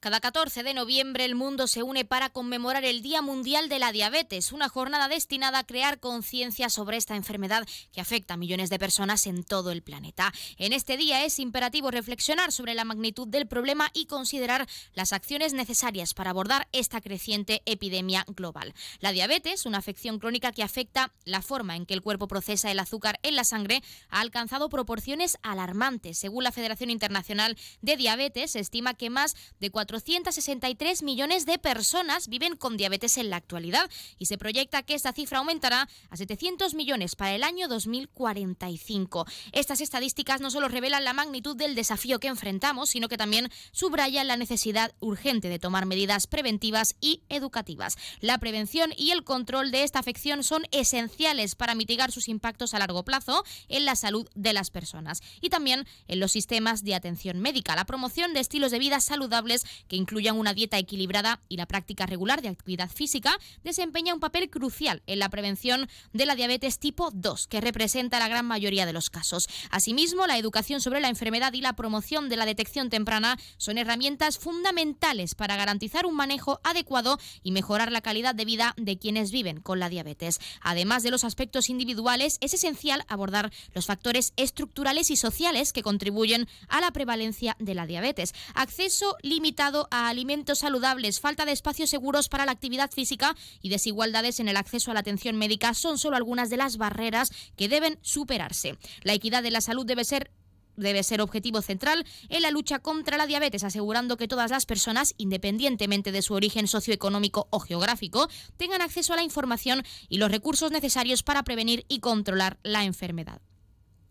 Cada 14 de noviembre el mundo se une para conmemorar el Día Mundial de la Diabetes, una jornada destinada a crear conciencia sobre esta enfermedad que afecta a millones de personas en todo el planeta. En este día es imperativo reflexionar sobre la magnitud del problema y considerar las acciones necesarias para abordar esta creciente epidemia global. La diabetes, una afección crónica que afecta la forma en que el cuerpo procesa el azúcar en la sangre, ha alcanzado proporciones alarmantes. Según la Federación Internacional de Diabetes, se estima que más de 4 463 millones de personas viven con diabetes en la actualidad y se proyecta que esta cifra aumentará a 700 millones para el año 2045. Estas estadísticas no solo revelan la magnitud del desafío que enfrentamos, sino que también subrayan la necesidad urgente de tomar medidas preventivas y educativas. La prevención y el control de esta afección son esenciales para mitigar sus impactos a largo plazo en la salud de las personas y también en los sistemas de atención médica. La promoción de estilos de vida saludables que incluyan una dieta equilibrada y la práctica regular de actividad física, desempeña un papel crucial en la prevención de la diabetes tipo 2, que representa la gran mayoría de los casos. Asimismo, la educación sobre la enfermedad y la promoción de la detección temprana son herramientas fundamentales para garantizar un manejo adecuado y mejorar la calidad de vida de quienes viven con la diabetes. Además de los aspectos individuales, es esencial abordar los factores estructurales y sociales que contribuyen a la prevalencia de la diabetes. Acceso limitado a alimentos saludables, falta de espacios seguros para la actividad física y desigualdades en el acceso a la atención médica son solo algunas de las barreras que deben superarse. La equidad de la salud debe ser debe ser objetivo central en la lucha contra la diabetes, asegurando que todas las personas, independientemente de su origen socioeconómico o geográfico, tengan acceso a la información y los recursos necesarios para prevenir y controlar la enfermedad.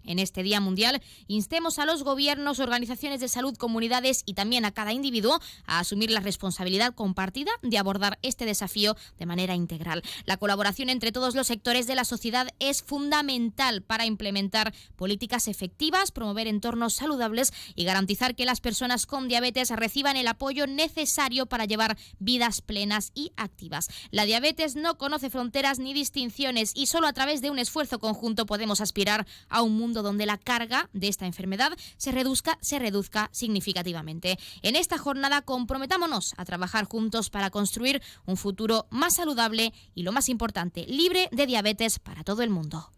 En este Día Mundial, instemos a los gobiernos, organizaciones de salud, comunidades y también a cada individuo a asumir la responsabilidad compartida de abordar este desafío de manera integral. La colaboración entre todos los sectores de la sociedad es fundamental para implementar políticas efectivas, promover entornos saludables y garantizar que las personas con diabetes reciban el apoyo necesario para llevar vidas plenas y activas. La diabetes no conoce fronteras ni distinciones y solo a través de un esfuerzo conjunto podemos aspirar a un mundo donde la carga de esta enfermedad se reduzca, se reduzca significativamente. En esta jornada comprometámonos a trabajar juntos para construir un futuro más saludable y lo más importante, libre de diabetes para todo el mundo.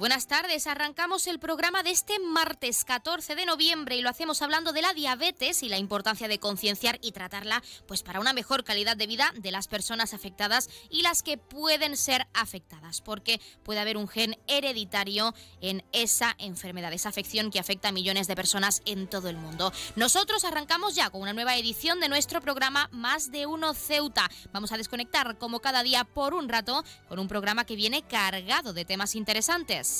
Buenas tardes. Arrancamos el programa de este martes 14 de noviembre y lo hacemos hablando de la diabetes y la importancia de concienciar y tratarla pues para una mejor calidad de vida de las personas afectadas y las que pueden ser afectadas, porque puede haber un gen hereditario en esa enfermedad, esa afección que afecta a millones de personas en todo el mundo. Nosotros arrancamos ya con una nueva edición de nuestro programa Más de uno Ceuta. Vamos a desconectar como cada día por un rato con un programa que viene cargado de temas interesantes.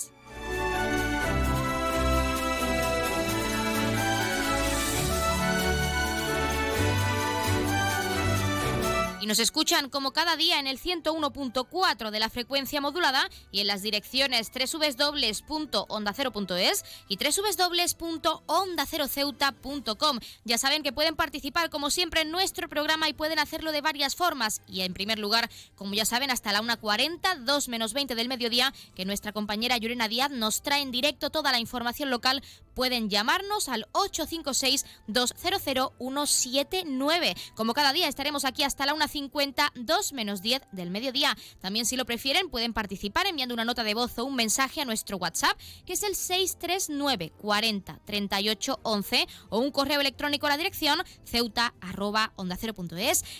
Nos escuchan como cada día en el 101.4 de la frecuencia modulada y en las direcciones www.ondacero.es y www.ondaceroceuta.com. Ya saben que pueden participar como siempre en nuestro programa y pueden hacerlo de varias formas. Y en primer lugar, como ya saben, hasta la 1.40, 2 menos 20 del mediodía, que nuestra compañera Yurena Díaz nos trae en directo toda la información local, pueden llamarnos al 856-200-179. Como cada día estaremos aquí hasta la 1 50 2 menos 10 del mediodía. También si lo prefieren pueden participar enviando una nota de voz o un mensaje a nuestro WhatsApp que es el 639 40 38 11 o un correo electrónico a la dirección ceuta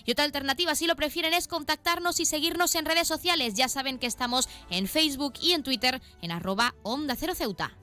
y otra alternativa si lo prefieren es contactarnos y seguirnos en redes sociales. Ya saben que estamos en Facebook y en Twitter en arroba onda cero ceuta.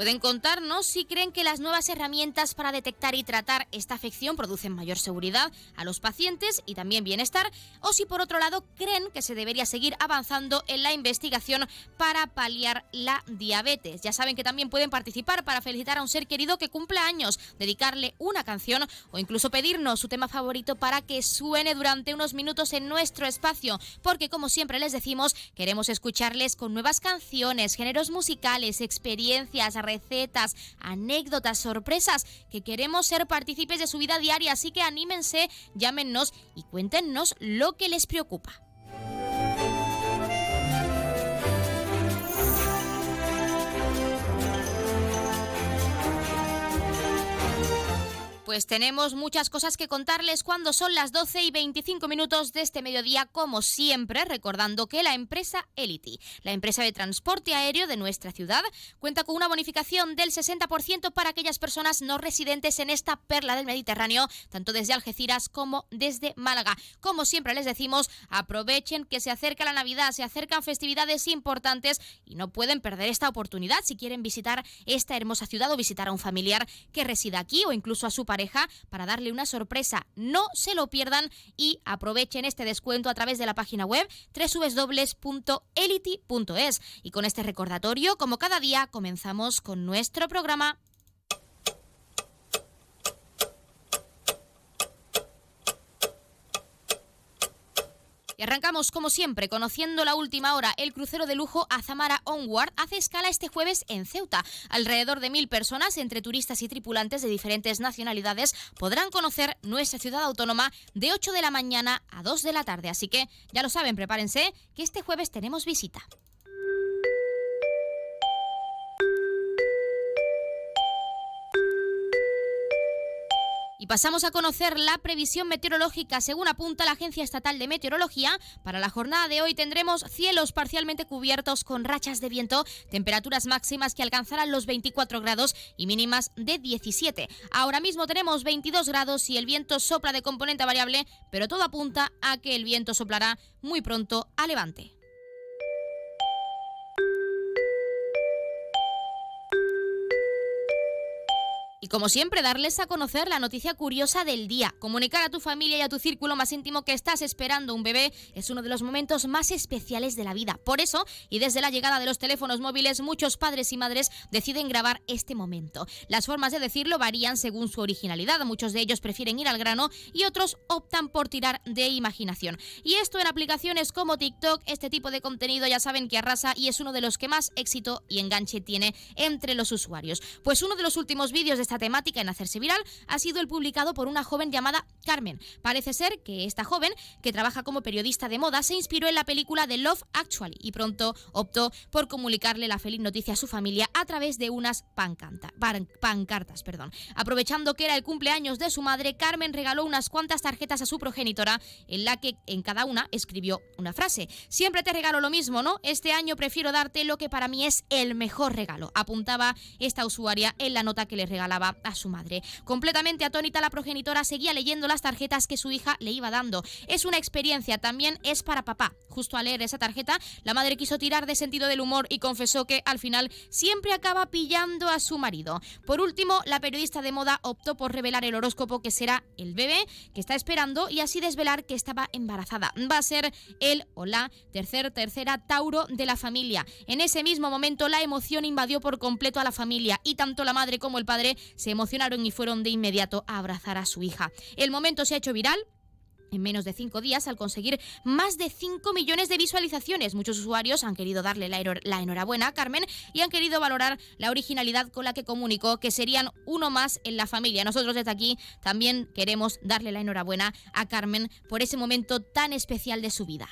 Pueden contarnos si creen que las nuevas herramientas para detectar y tratar esta afección producen mayor seguridad a los pacientes y también bienestar, o si por otro lado creen que se debería seguir avanzando en la investigación para paliar la diabetes. Ya saben que también pueden participar para felicitar a un ser querido que cumple años, dedicarle una canción o incluso pedirnos su tema favorito para que suene durante unos minutos en nuestro espacio, porque como siempre les decimos, queremos escucharles con nuevas canciones, géneros musicales, experiencias, recetas, anécdotas, sorpresas, que queremos ser partícipes de su vida diaria, así que anímense, llámenos y cuéntenos lo que les preocupa. Pues tenemos muchas cosas que contarles cuando son las 12 y 25 minutos de este mediodía, como siempre, recordando que la empresa Elity, la empresa de transporte aéreo de nuestra ciudad, cuenta con una bonificación del 60% para aquellas personas no residentes en esta perla del Mediterráneo, tanto desde Algeciras como desde Málaga. Como siempre les decimos, aprovechen que se acerca la Navidad, se acercan festividades importantes y no pueden perder esta oportunidad si quieren visitar esta hermosa ciudad o visitar a un familiar que resida aquí o incluso a su pareja para darle una sorpresa. No se lo pierdan y aprovechen este descuento a través de la página web www.elity.es. Y con este recordatorio, como cada día, comenzamos con nuestro programa. Y arrancamos, como siempre, conociendo la última hora. El crucero de lujo Azamara Onward hace escala este jueves en Ceuta. Alrededor de mil personas, entre turistas y tripulantes de diferentes nacionalidades, podrán conocer nuestra ciudad autónoma de 8 de la mañana a 2 de la tarde. Así que, ya lo saben, prepárense, que este jueves tenemos visita. Y pasamos a conocer la previsión meteorológica. Según apunta la Agencia Estatal de Meteorología, para la jornada de hoy tendremos cielos parcialmente cubiertos con rachas de viento, temperaturas máximas que alcanzarán los 24 grados y mínimas de 17. Ahora mismo tenemos 22 grados y el viento sopla de componente variable, pero todo apunta a que el viento soplará muy pronto a levante. Como siempre, darles a conocer la noticia curiosa del día. Comunicar a tu familia y a tu círculo más íntimo que estás esperando un bebé es uno de los momentos más especiales de la vida. Por eso, y desde la llegada de los teléfonos móviles, muchos padres y madres deciden grabar este momento. Las formas de decirlo varían según su originalidad. Muchos de ellos prefieren ir al grano y otros optan por tirar de imaginación. Y esto en aplicaciones como TikTok, este tipo de contenido ya saben que arrasa y es uno de los que más éxito y enganche tiene entre los usuarios. Pues uno de los últimos vídeos de esta temática en hacerse viral ha sido el publicado por una joven llamada Carmen. Parece ser que esta joven, que trabaja como periodista de moda, se inspiró en la película de Love Actually y pronto optó por comunicarle la feliz noticia a su familia a través de unas pancartas. Perdón. Aprovechando que era el cumpleaños de su madre, Carmen regaló unas cuantas tarjetas a su progenitora en la que en cada una escribió una frase. Siempre te regalo lo mismo, ¿no? Este año prefiero darte lo que para mí es el mejor regalo, apuntaba esta usuaria en la nota que le regalaba a su madre. Completamente atónita, la progenitora seguía leyendo las tarjetas que su hija le iba dando. Es una experiencia, también es para papá. Justo al leer esa tarjeta, la madre quiso tirar de sentido del humor y confesó que al final siempre acaba pillando a su marido. Por último, la periodista de moda optó por revelar el horóscopo que será el bebé que está esperando y así desvelar que estaba embarazada. Va a ser el o la tercer, tercera Tauro de la familia. En ese mismo momento la emoción invadió por completo a la familia y tanto la madre como el padre se emocionaron y fueron de inmediato a abrazar a su hija. El momento se ha hecho viral en menos de cinco días al conseguir más de 5 millones de visualizaciones. Muchos usuarios han querido darle la, enhorabuena a Carmen y han querido valorar la originalidad con la que comunicó que serían uno más en la familia. Nosotros desde aquí también queremos darle la enhorabuena a Carmen por ese momento tan especial de su vida.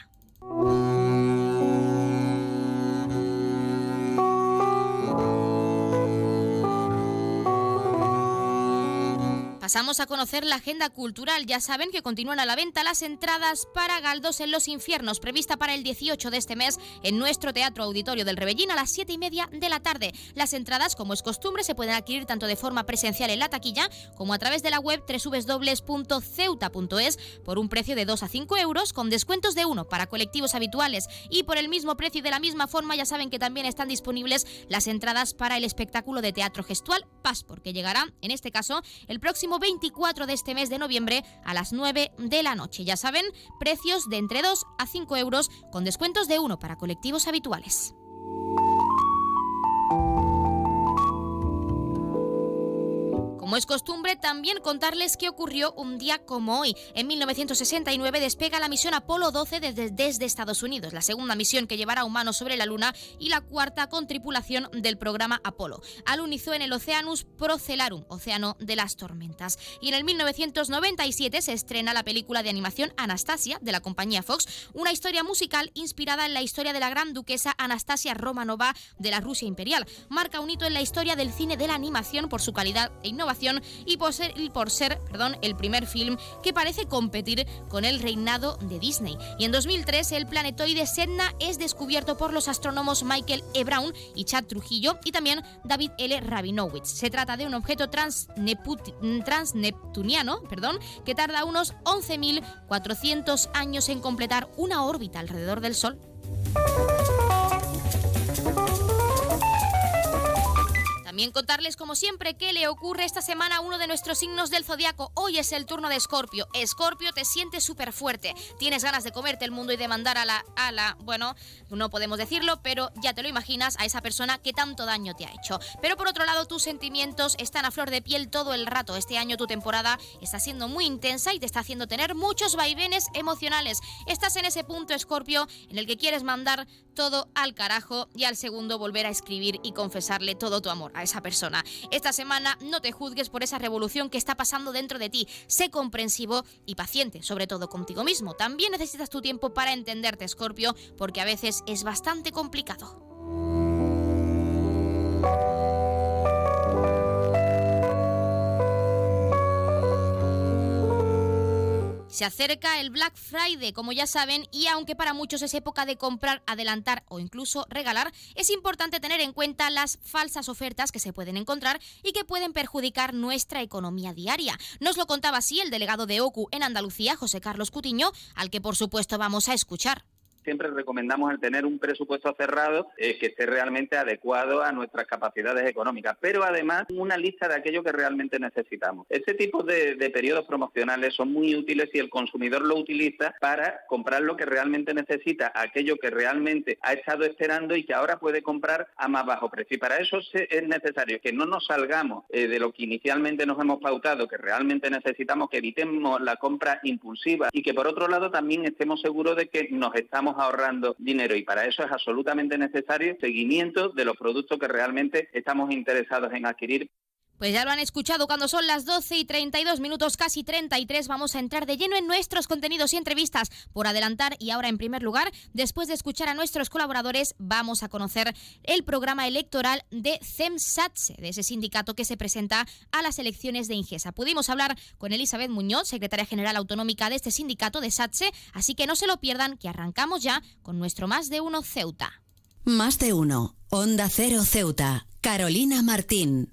Pasamos a conocer la agenda cultural. Ya saben que continúan a la venta las entradas para Galdos en los Infiernos, prevista para el 18 de este mes en nuestro Teatro Auditorio del Rebellín a las 7 y media de la tarde. Las entradas, como es costumbre, se pueden adquirir tanto de forma presencial en la taquilla como a través de la web www.ceuta.es por un precio de 2 a 5 euros con descuentos de 1 para colectivos habituales y por el mismo precio y de la misma forma ya saben que también están disponibles las entradas para el espectáculo de teatro gestual PAS porque llegará en este caso el próximo 24 de este mes de noviembre a las 9 de la noche. Ya saben, precios de entre 2 a 5 euros con descuentos de 1 para colectivos habituales. Como es costumbre, también contarles qué ocurrió un día como hoy. En 1969 despega la misión Apolo 12 desde, Estados Unidos, la segunda misión que llevará humanos sobre la Luna y la cuarta con tripulación del programa Apolo. Alunizó en el Oceanus Procelarum, océano de las tormentas. Y en el 1997 se estrena la película de animación Anastasia de la compañía Fox, una historia musical inspirada en la historia de la gran duquesa Anastasia Romanova de la Rusia imperial. Marca un hito en la historia del cine de la animación por su calidad e innovación y por ser, el primer film que parece competir con el reinado de Disney. Y en 2003 el planetoide Sedna es descubierto por los astrónomos Michael E. Brown y Chad Trujillo y también David L. Rabinowitz. Se trata de un objeto transneptuniano que tarda unos 11.400 años en completar una órbita alrededor del Sol. También contarles, como siempre, qué le ocurre esta semana a uno de nuestros signos del zodiaco. Hoy es el turno de Escorpio. Escorpio, te sientes súper fuerte. Tienes ganas de comerte el mundo y de mandar a la, a la. Bueno, no podemos decirlo, pero ya te lo imaginas a esa persona que tanto daño te ha hecho. Pero por otro lado, tus sentimientos están a flor de piel todo el rato. Este año tu temporada está siendo muy intensa y te está haciendo tener muchos vaivenes emocionales. Estás en ese punto, Escorpio, en el que quieres mandar todo al carajo y al segundo volver a escribir y confesarle todo tu amor a esa persona. Esta semana no te juzgues por esa revolución que está pasando dentro de ti. Sé comprensivo y paciente, sobre todo contigo mismo. También necesitas tu tiempo para entenderte, Scorpio, porque a veces es bastante complicado. Se acerca el Black Friday, como ya saben, y aunque para muchos es época de comprar, adelantar o incluso regalar, es importante tener en cuenta las falsas ofertas que se pueden encontrar y que pueden perjudicar nuestra economía diaria. Nos lo contaba así el delegado de OCU en Andalucía, José Carlos Cutiño, al que por supuesto vamos a escuchar siempre recomendamos el tener un presupuesto cerrado eh, que esté realmente adecuado a nuestras capacidades económicas, pero además una lista de aquello que realmente necesitamos. Este tipo de, periodos promocionales son muy útiles si el consumidor lo utiliza para comprar lo que realmente necesita, aquello que realmente ha estado esperando y que ahora puede comprar a más bajo precio. Y para eso es necesario que no nos salgamos eh, de lo que inicialmente nos hemos pautado, que realmente necesitamos, que evitemos la compra impulsiva y que por otro lado también estemos seguros de que nos estamos ahorrando dinero y para eso es absolutamente necesario seguimiento de los productos que realmente estamos interesados en adquirir. Pues ya lo han escuchado cuando son las 12 y 32 minutos, casi 33, vamos a entrar de lleno en nuestros contenidos y entrevistas. Por adelantar y ahora en primer lugar, después de escuchar a nuestros colaboradores, vamos a conocer el programa electoral de CEMSATSE, de ese sindicato que se presenta a las elecciones de Ingesa. Pudimos hablar con Elizabeth Muñoz, secretaria general autonómica de este sindicato de SATSE, así que no se lo pierdan, que arrancamos ya con nuestro Más de Uno Ceuta. Más de Uno, Onda Cero Ceuta, Carolina Martín.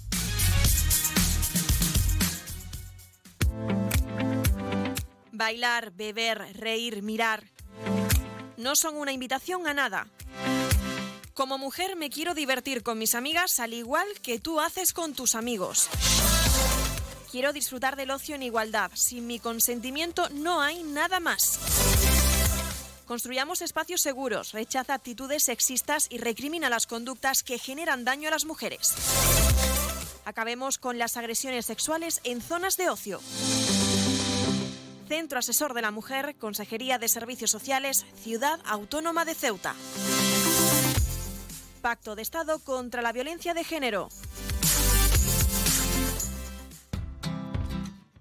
Bailar, beber, reír, mirar no son una invitación a nada. Como mujer me quiero divertir con mis amigas al igual que tú haces con tus amigos. Quiero disfrutar del ocio en igualdad. Sin mi consentimiento no hay nada más. Construyamos espacios seguros, rechaza actitudes sexistas y recrimina las conductas que generan daño a las mujeres. Acabemos con las agresiones sexuales en zonas de ocio. Centro Asesor de la Mujer, Consejería de Servicios Sociales, Ciudad Autónoma de Ceuta. Pacto de Estado contra la Violencia de Género.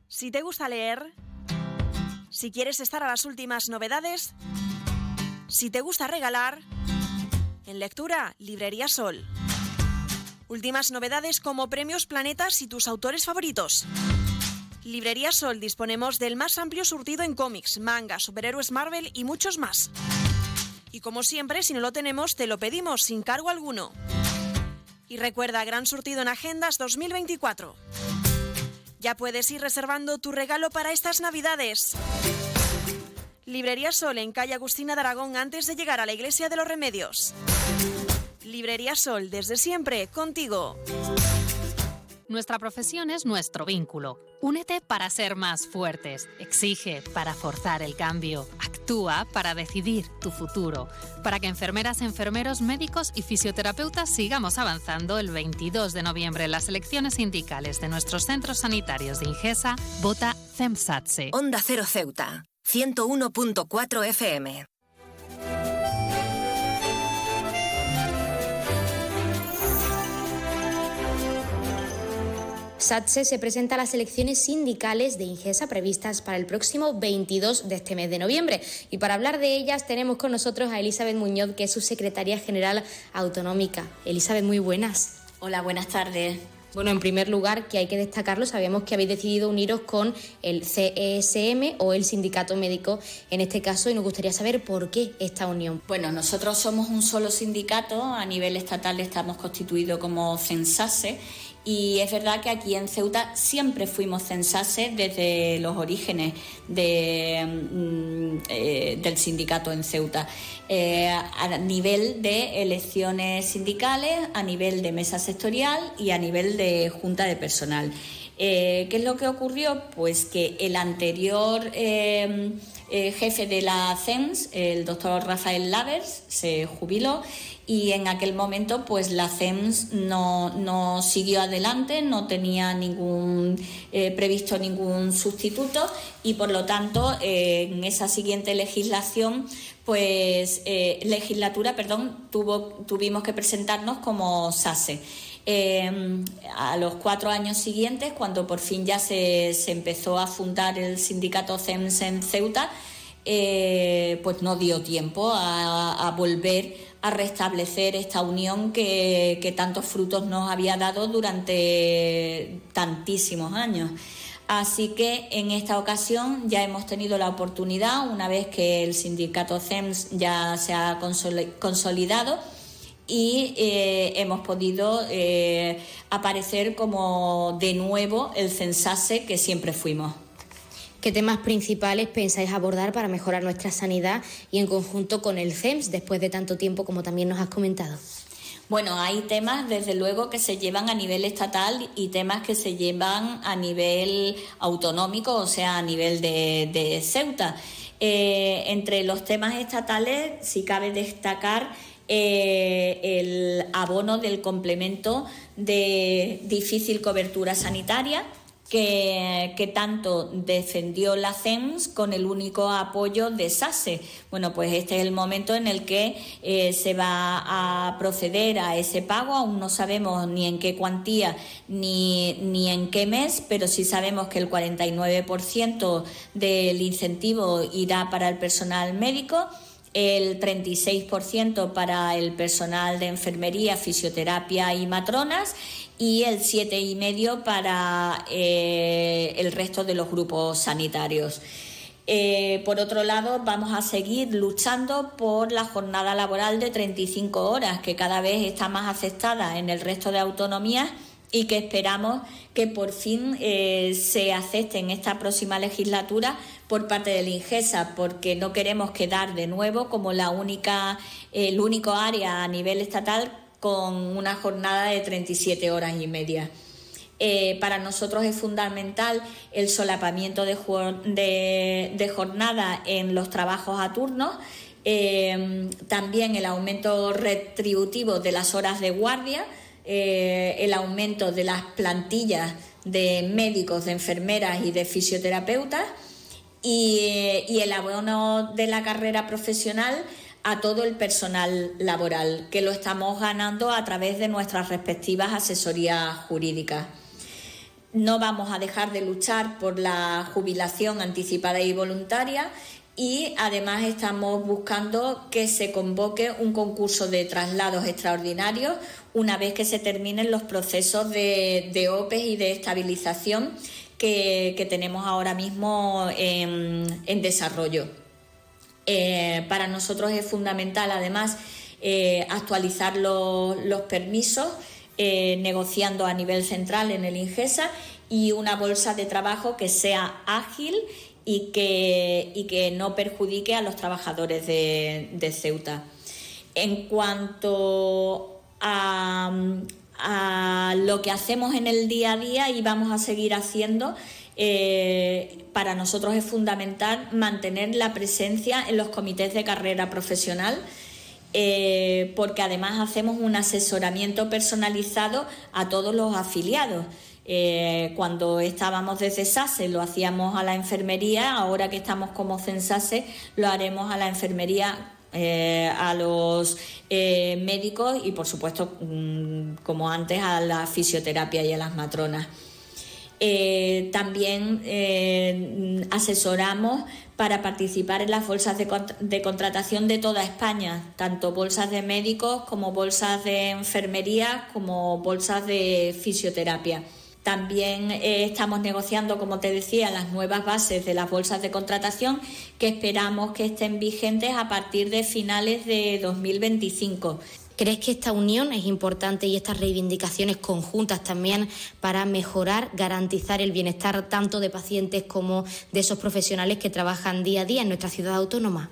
Si te gusta leer, si quieres estar a las últimas novedades, si te gusta regalar, en lectura, Librería Sol. Últimas novedades como premios planetas y tus autores favoritos. Librería Sol disponemos del más amplio surtido en cómics, manga, superhéroes Marvel y muchos más. Y como siempre, si no lo tenemos, te lo pedimos sin cargo alguno. Y recuerda, gran surtido en Agendas 2024. Ya puedes ir reservando tu regalo para estas Navidades. Librería Sol en calle Agustina de Aragón antes de llegar a la Iglesia de los Remedios. Librería Sol, desde siempre, contigo. Nuestra profesión es nuestro vínculo. Únete para ser más fuertes. Exige para forzar el cambio. Actúa para decidir tu futuro. Para que enfermeras, enfermeros, médicos y fisioterapeutas sigamos avanzando el 22 de noviembre en las elecciones sindicales de nuestros centros sanitarios de Ingesa, vota CEMSATSE. Onda Cero Ceuta, 101.4 FM. SATSE se presenta a las elecciones sindicales de Ingesa previstas para el próximo 22 de este mes de noviembre. Y para hablar de ellas tenemos con nosotros a Elizabeth Muñoz, que es su secretaria general autonómica. Elizabeth, muy buenas. Hola, buenas tardes. Bueno, en primer lugar, que hay que destacarlo, sabemos que habéis decidido uniros con el CESM o el Sindicato Médico en este caso y nos gustaría saber por qué esta unión. Bueno, nosotros somos un solo sindicato, a nivel estatal estamos constituidos como CENSASE y es verdad que aquí en Ceuta siempre fuimos censase desde los orígenes mm, eh, del sindicato en Ceuta, eh, a nivel de elecciones sindicales, a nivel de mesa sectorial y a nivel de junta de personal. Eh, ¿Qué es lo que ocurrió? Pues que el anterior jefe de la CEMS, el doctor Rafael Lavers, se jubiló y en aquel momento pues la CEMS no, siguió adelante, no tenía ningún eh, previsto ningún sustituto y por lo tanto eh, en esa siguiente legislación pues eh, legislatura perdón tuvo, tuvimos que presentarnos como SASE. a los cuatro años siguientes, cuando por fin ya se, empezó a fundar el sindicato CEMS en Ceuta, pues no dio tiempo a volver a restablecer esta unión que, tantos frutos nos había dado durante tantísimos años. Así que en esta ocasión ya hemos tenido la oportunidad, una vez que el sindicato CEMS ya se ha consolidado, y eh, hemos podido eh, aparecer como de nuevo el censase que siempre fuimos. ¿Qué temas principales pensáis abordar para mejorar nuestra sanidad y en conjunto con el CEMS después de tanto tiempo como también nos has comentado? Bueno, hay temas desde luego que se llevan a nivel estatal y temas que se llevan a nivel autonómico, o sea, a nivel de, Ceuta. Eh, entre los temas estatales, si cabe destacar eh, el abono del complemento de difícil cobertura sanitaria, que, tanto defendió la CEMS con el único apoyo de SASE. Bueno, pues este es el momento en el que eh, se va a proceder a ese pago. Aún no sabemos ni en qué cuantía ni, ni en qué mes, pero sí sabemos que el 49% del incentivo irá para el personal médico el 36% para el personal de enfermería, fisioterapia y matronas y el 7,5% para eh, el resto de los grupos sanitarios. Eh, por otro lado, vamos a seguir luchando por la jornada laboral de 35 horas, que cada vez está más aceptada en el resto de autonomías y que esperamos que por fin eh, se acepte en esta próxima legislatura por parte de la INGESA, porque no queremos quedar de nuevo como la única, el único área a nivel estatal con una jornada de 37 horas y media. Eh, para nosotros es fundamental el solapamiento de, jornada en los trabajos a turnos, eh, también el aumento retributivo de las horas de guardia, eh, el aumento de las plantillas de médicos, de enfermeras y de fisioterapeutas y el abono de la carrera profesional a todo el personal laboral, que lo estamos ganando a través de nuestras respectivas asesorías jurídicas. No vamos a dejar de luchar por la jubilación anticipada y voluntaria y además estamos buscando que se convoque un concurso de traslados extraordinarios una vez que se terminen los procesos de, de OPEs y de estabilización que, tenemos ahora mismo en desarrollo. Eh, para nosotros es fundamental, además, eh, actualizar los permisos, eh, negociando a nivel central en el INGESA y una bolsa de trabajo que sea ágil y que, no perjudique a los trabajadores de, Ceuta. En cuanto a lo que hacemos en el día a día y vamos a seguir haciendo, eh, para nosotros es fundamental mantener la presencia en los comités de carrera profesional. Eh, porque además hacemos un asesoramiento personalizado a todos los afiliados. Eh, cuando estábamos desde SASE lo hacíamos a la enfermería, ahora que estamos como CENSASE lo haremos a la enfermería a los médicos y por supuesto mm, como antes a la fisioterapia y a las matronas. Eh, también eh, asesoramos para participar en las bolsas de, contratación de toda España, tanto bolsas de médicos como bolsas de enfermería, como bolsas de fisioterapia. También eh, estamos negociando, como te decía, las nuevas bases de las bolsas de contratación que esperamos que estén vigentes a partir de finales de 2025. ¿Crees que esta unión es importante y estas reivindicaciones conjuntas también para mejorar, garantizar el bienestar tanto de pacientes como de esos profesionales que trabajan día a día en nuestra ciudad autónoma?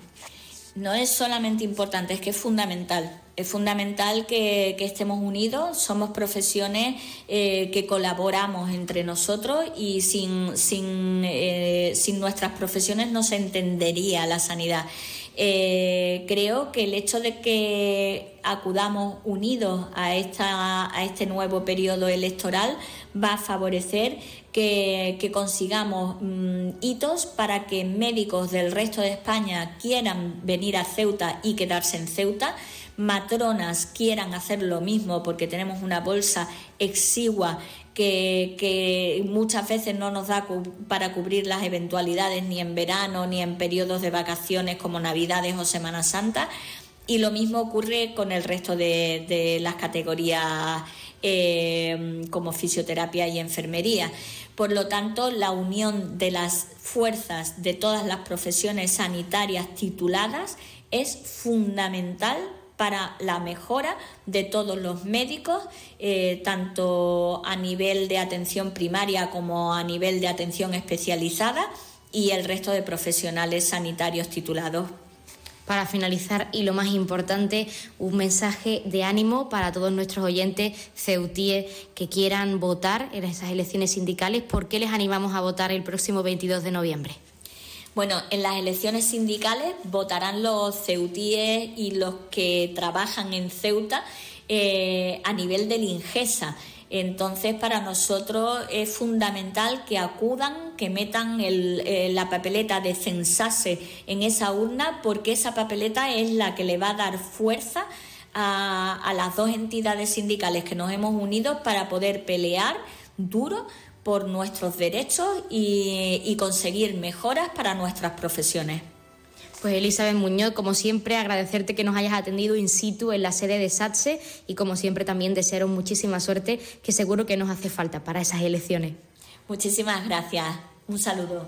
No es solamente importante, es que es fundamental. Es fundamental que, estemos unidos, somos profesiones eh, que colaboramos entre nosotros y sin, sin, eh, sin nuestras profesiones no se entendería la sanidad. Eh, creo que el hecho de que acudamos unidos a, esta, a este nuevo periodo electoral va a favorecer que, consigamos mm, hitos para que médicos del resto de España quieran venir a Ceuta y quedarse en Ceuta matronas quieran hacer lo mismo porque tenemos una bolsa exigua que, muchas veces no nos da para cubrir las eventualidades ni en verano ni en periodos de vacaciones como Navidades o Semana Santa. Y lo mismo ocurre con el resto de, las categorías eh, como fisioterapia y enfermería. Por lo tanto, la unión de las fuerzas de todas las profesiones sanitarias tituladas es fundamental para la mejora de todos los médicos, eh, tanto a nivel de atención primaria como a nivel de atención especializada y el resto de profesionales sanitarios titulados. Para finalizar, y lo más importante, un mensaje de ánimo para todos nuestros oyentes ceutíes que quieran votar en esas elecciones sindicales. ¿Por qué les animamos a votar el próximo 22 de noviembre? Bueno, en las elecciones sindicales votarán los ceutíes y los que trabajan en Ceuta eh, a nivel del INGESA. Entonces, para nosotros es fundamental que acudan, que metan eh, la papeleta de censase en esa urna, porque esa papeleta es la que le va a dar fuerza a, las dos entidades sindicales que nos hemos unido para poder pelear duro por nuestros derechos y conseguir mejoras para nuestras profesiones. Pues Elizabeth Muñoz, como siempre, agradecerte que nos hayas atendido in situ en la sede de SATSE y como siempre también desearos muchísima suerte, que seguro que nos hace falta para esas elecciones. Muchísimas gracias. Un saludo.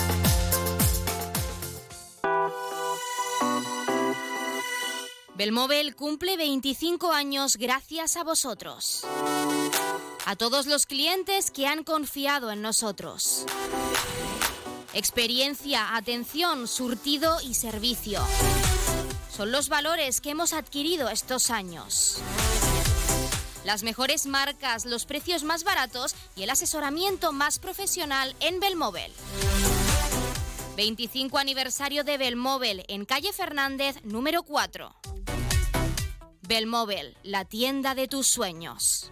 Belmóvil cumple 25 años gracias a vosotros a todos los clientes que han confiado en nosotros. Experiencia, atención, surtido y servicio. Son los valores que hemos adquirido estos años. Las mejores marcas, los precios más baratos y el asesoramiento más profesional en Belmóvil. 25 aniversario de Belmóvil en calle Fernández número 4. Belmóvil, la tienda de tus sueños.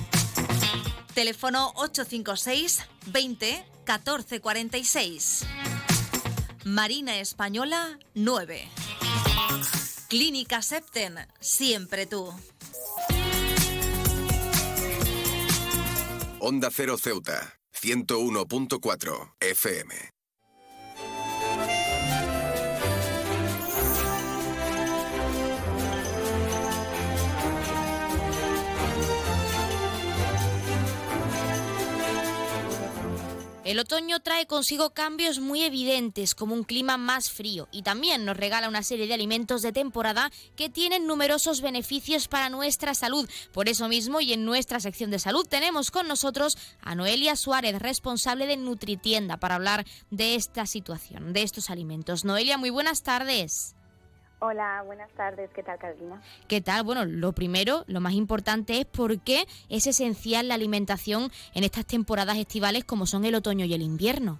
Teléfono 856 20 14 46. Marina Española 9. Clínica Septen, siempre tú. Onda Cero Ceuta, 101.4 FM. El otoño trae consigo cambios muy evidentes, como un clima más frío, y también nos regala una serie de alimentos de temporada que tienen numerosos beneficios para nuestra salud. Por eso mismo, y en nuestra sección de salud, tenemos con nosotros a Noelia Suárez, responsable de Nutritienda, para hablar de esta situación, de estos alimentos. Noelia, muy buenas tardes. Hola, buenas tardes. ¿Qué tal, Carolina? ¿Qué tal? Bueno, lo primero, lo más importante es por qué es esencial la alimentación en estas temporadas estivales como son el otoño y el invierno.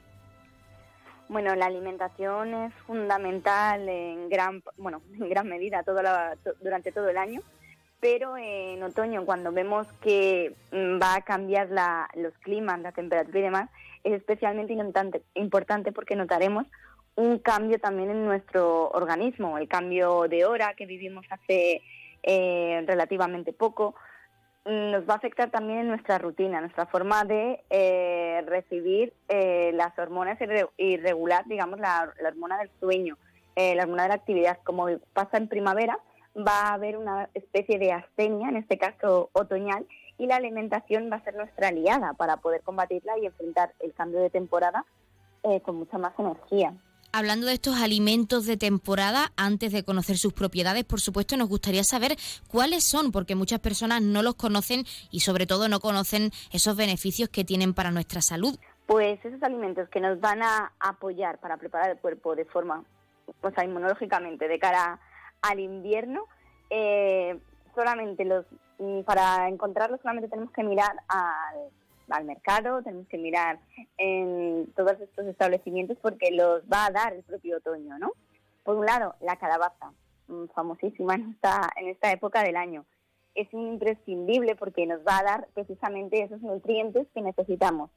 Bueno, la alimentación es fundamental en gran, bueno, en gran medida todo durante todo el año, pero en otoño cuando vemos que mm, va a cambiar los climas, la temperatura y demás, es especialmente importante porque notaremos un cambio también en nuestro organismo, el cambio de hora que vivimos hace eh, relativamente poco, mm, nos va a afectar también en nuestra rutina, nuestra forma de eh, recibir eh, las hormonas y regular, digamos, la, hormona del sueño, la hormona de la actividad. Como pasa en primavera, va a haber una especie de astenia, en este caso otoñal, y la alimentación va a ser nuestra aliada para poder combatirla y enfrentar el cambio de temporada con mucha más energía. Hablando de estos alimentos de temporada, antes de conocer sus propiedades, por supuesto, nos gustaría saber cuáles son, porque muchas personas no los conocen y sobre todo no conocen esos beneficios que tienen para nuestra salud. Pues esos alimentos que nos van a apoyar para preparar el cuerpo de forma, pues inmunológicamente, de cara al invierno, eh, solamente los, mm, para encontrarlos solamente tenemos que mirar al al mercado, tenemos que mirar en todos estos establecimientos porque los va a dar el propio otoño, ¿no? Por un lado, la calabaza, mm, famosísima en esta, en esta época del año. Es imprescindible porque nos va a dar precisamente esos nutrientes que necesitamos.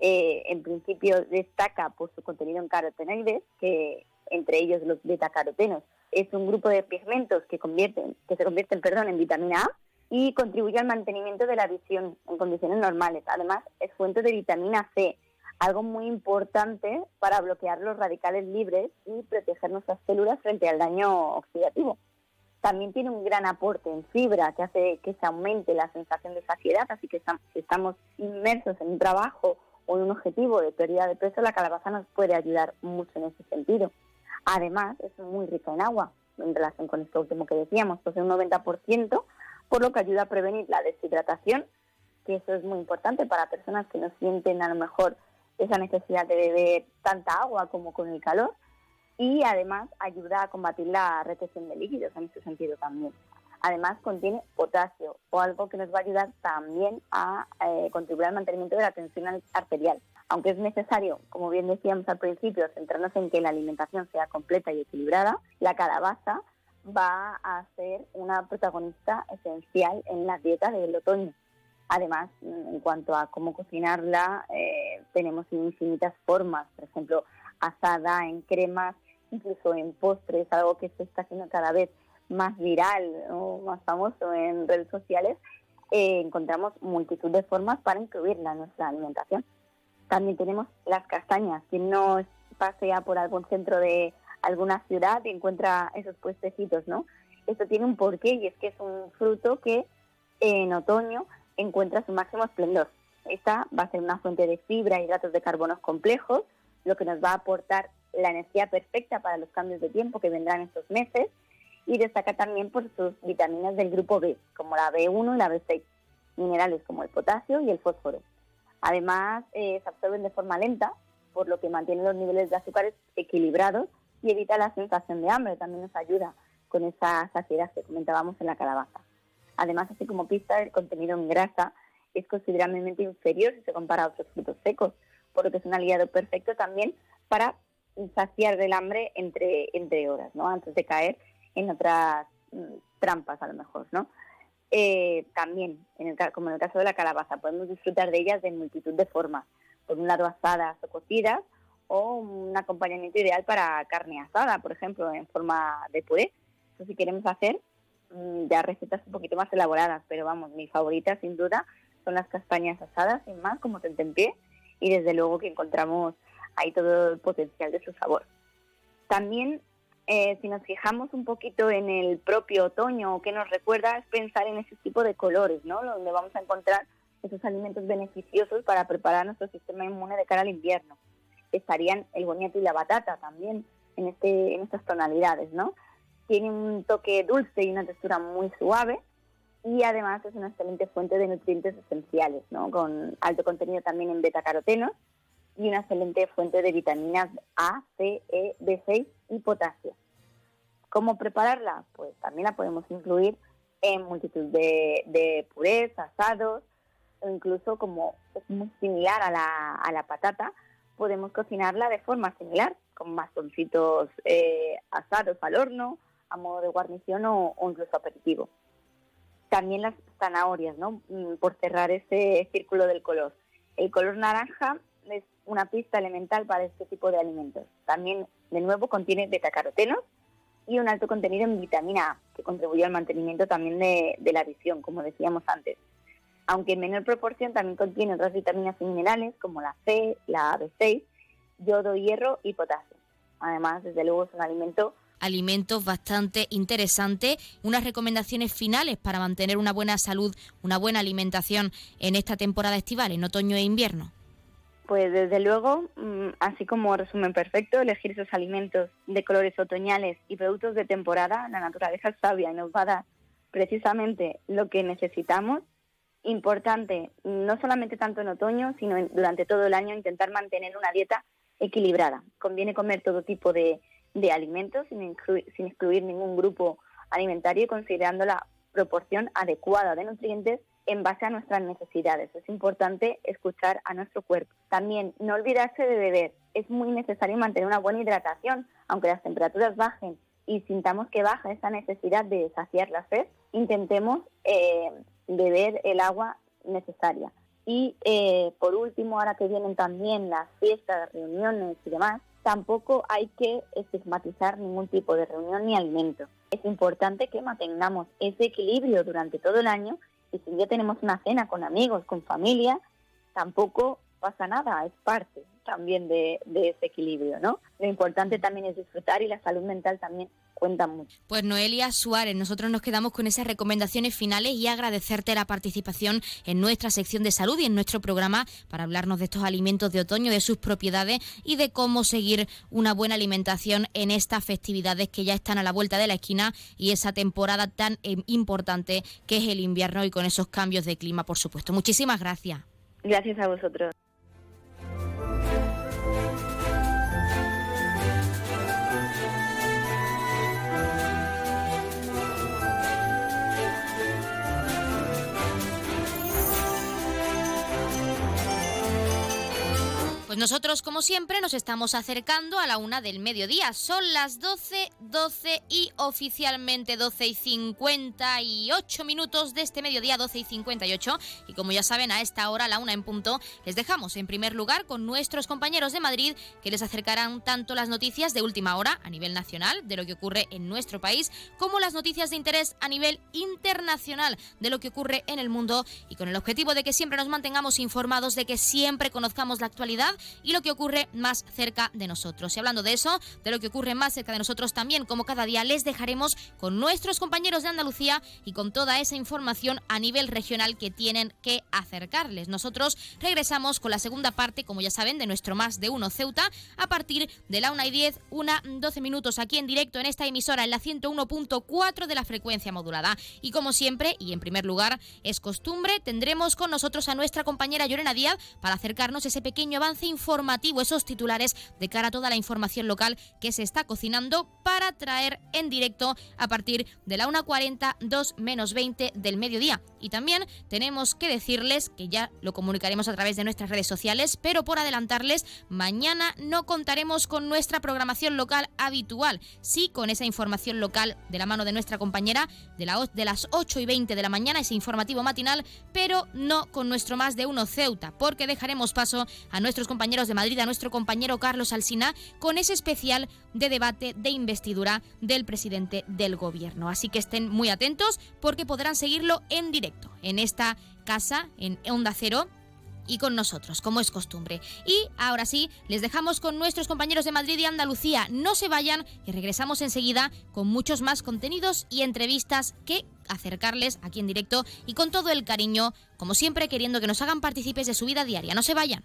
Eh, en principio destaca por su contenido en carotenoides, que entre ellos los betacarotenos, es un grupo de pigmentos que, convierten, que se convierten perdón, en vitamina A, y contribuye al mantenimiento de la visión en condiciones normales. Además, es fuente de vitamina C, algo muy importante para bloquear los radicales libres y proteger nuestras células frente al daño oxidativo. También tiene un gran aporte en fibra que hace que se aumente la sensación de saciedad, así que si estamos inmersos en un trabajo o en un objetivo de pérdida de peso, la calabaza nos puede ayudar mucho en ese sentido. Además, es muy rica en agua, en relación con esto último que decíamos, pues un 90% por lo que ayuda a prevenir la deshidratación, que eso es muy importante para personas que no sienten a lo mejor esa necesidad de beber tanta agua como con el calor y además ayuda a combatir la retención de líquidos en ese sentido también. Además contiene potasio o algo que nos va a ayudar también a eh, contribuir al mantenimiento de la tensión arterial. Aunque es necesario, como bien decíamos al principio, centrarnos en que la alimentación sea completa y equilibrada, la calabaza va a ser una protagonista esencial en la dieta del otoño. Además, en cuanto a cómo cocinarla, eh, tenemos infinitas formas, por ejemplo, asada, en cremas, incluso en postres, algo que se está haciendo cada vez más viral o más famoso en redes sociales, eh, encontramos multitud de formas para incluirla en nuestra alimentación. También tenemos las castañas. Quien no pasea por algún centro de alguna ciudad y encuentra esos puestecitos, ¿no? Esto tiene un porqué y es que es un fruto que en otoño encuentra su máximo esplendor. Esta va a ser una fuente de fibra y hidratos de carbonos complejos, lo que nos va a aportar la energía perfecta para los cambios de tiempo que vendrán estos meses y destaca también por sus vitaminas del grupo B, como la B1 y la B6, minerales como el potasio y el fósforo. Además, eh, se absorben de forma lenta, por lo que mantienen los niveles de azúcares equilibrados y evita la sensación de hambre, también nos ayuda con esa saciedad que comentábamos en la calabaza. Además, así como pista, el contenido en grasa es considerablemente inferior si se compara a otros frutos secos, por lo que es un aliado perfecto también para saciar del hambre entre, entre horas, ¿no? Antes de caer en otras mm, trampas a lo mejor, ¿no? eh, también, en el, como en el caso de la calabaza, podemos disfrutar de ellas de multitud de formas. Por un lado asadas o cocidas, o un acompañamiento ideal para carne asada, por ejemplo, en forma de puré. Eso si queremos hacer mm, ya recetas un poquito más elaboradas, pero vamos, mi favorita sin duda son las castañas asadas, sin más, como pie y desde luego que encontramos ahí todo el potencial de su sabor. También, eh, si nos fijamos un poquito en el propio otoño, que nos recuerda es pensar en ese tipo de colores, ¿no? Donde vamos a encontrar esos alimentos beneficiosos para preparar nuestro sistema inmune de cara al invierno. Estarían el boniato y la batata también en, este, en estas tonalidades, ¿no? Tiene un toque dulce y una textura muy suave y además es una excelente fuente de nutrientes esenciales, ¿no? Con alto contenido también en beta-carotenos y una excelente fuente de vitaminas A, C, E, B6 y potasio. ¿Cómo prepararla? Pues también la podemos incluir en multitud de, de purés, asados, o incluso como es muy similar a la, a la patata, podemos cocinarla de forma similar, con bastoncitos eh, asados al horno, a modo de guarnición o, incluso aperitivo. También las zanahorias, ¿no? Mm, por cerrar ese círculo del color. El color naranja es una pista elemental para este tipo de alimentos. También, de nuevo, contiene betacarotenos y un alto contenido en vitamina A, que contribuye al mantenimiento también de, la visión, como decíamos antes. Aunque en menor proporción también contiene otras vitaminas y minerales como la C, la B6, yodo, hierro y potasio. Además, desde luego es un alimento alimentos bastante interesantes. Unas recomendaciones finales para mantener una buena salud, una buena alimentación en esta temporada estival, en otoño e invierno. Pues desde luego, mm, así como resumen perfecto, elegir esos alimentos de colores otoñales y productos de temporada, la naturaleza es sabia y nos va a dar precisamente lo que necesitamos. Importante, no solamente tanto en otoño, sino durante todo el año, intentar mantener una dieta equilibrada. Conviene comer todo tipo de, alimentos sin, sin excluir ningún grupo alimentario y considerando la proporción adecuada de nutrientes en base a nuestras necesidades. Es importante escuchar a nuestro cuerpo. También no olvidarse de beber. Es muy necesario mantener una buena hidratación, aunque las temperaturas bajen y sintamos que baja esa necesidad de saciar la sed, intentemos eh, beber el agua necesaria. Y eh, por último, ahora que vienen también las fiestas, reuniones y demás, tampoco hay que estigmatizar ningún tipo de reunión ni alimento. Es importante que mantengamos ese equilibrio durante todo el año y si ya tenemos una cena con amigos, con familia, tampoco pasa nada, es parte también de, de, ese equilibrio, ¿no? Lo importante también es disfrutar y la salud mental también cuenta mucho. Pues Noelia Suárez, nosotros nos quedamos con esas recomendaciones finales y agradecerte la participación en nuestra sección de salud y en nuestro programa para hablarnos de estos alimentos de otoño, de sus propiedades y de cómo seguir una buena alimentación en estas festividades que ya están a la vuelta de la esquina y esa temporada tan eh, importante que es el invierno y con esos cambios de clima, por supuesto. Muchísimas gracias. Gracias a vosotros. Pues nosotros, como siempre, nos estamos acercando a la una del mediodía. Son las 12, 12 y oficialmente 12 y 58 minutos de este mediodía, 12 y 58. Y como ya saben, a esta hora, a la una en punto, les dejamos en primer lugar con nuestros compañeros de Madrid que les acercarán tanto las noticias de última hora a nivel nacional de lo que ocurre en nuestro país, como las noticias de interés a nivel internacional de lo que ocurre en el mundo y con el objetivo de que siempre nos mantengamos informados, de que siempre conozcamos la actualidad y lo que ocurre más cerca de nosotros. Y hablando de eso, de lo que ocurre más cerca de nosotros también, como cada día les dejaremos con nuestros compañeros de Andalucía y con toda esa información a nivel regional que tienen que acercarles. Nosotros regresamos con la segunda parte, como ya saben, de nuestro Más de Uno Ceuta a partir de la 1 y 10, una 12 minutos aquí en directo en esta emisora en la 101.4 de la frecuencia modulada. Y como siempre, y en primer lugar, es costumbre, tendremos con nosotros a nuestra compañera Llorena Díaz para acercarnos ese pequeño avance informativo, esos titulares de cara a toda la información local que se está cocinando para traer en directo a partir de la 1.40, 2 menos 20 del mediodía. Y también tenemos que decirles que ya lo comunicaremos a través de nuestras redes sociales, pero por adelantarles, mañana no contaremos con nuestra programación local habitual, sí con esa información local de la mano de nuestra compañera de, la, de las 8 y 20 de la mañana, ese informativo matinal, pero no con nuestro más de uno Ceuta, porque dejaremos paso a nuestros compañeros de Madrid, a nuestro compañero Carlos Alsina, con ese especial de debate de investidura del presidente del gobierno. Así que estén muy atentos porque podrán seguirlo en directo en esta casa, en Onda Cero y con nosotros, como es costumbre. Y ahora sí, les dejamos con nuestros compañeros de Madrid y Andalucía. No se vayan y regresamos enseguida con muchos más contenidos y entrevistas que acercarles aquí en directo y con todo el cariño, como siempre queriendo que nos hagan partícipes de su vida diaria. No se vayan.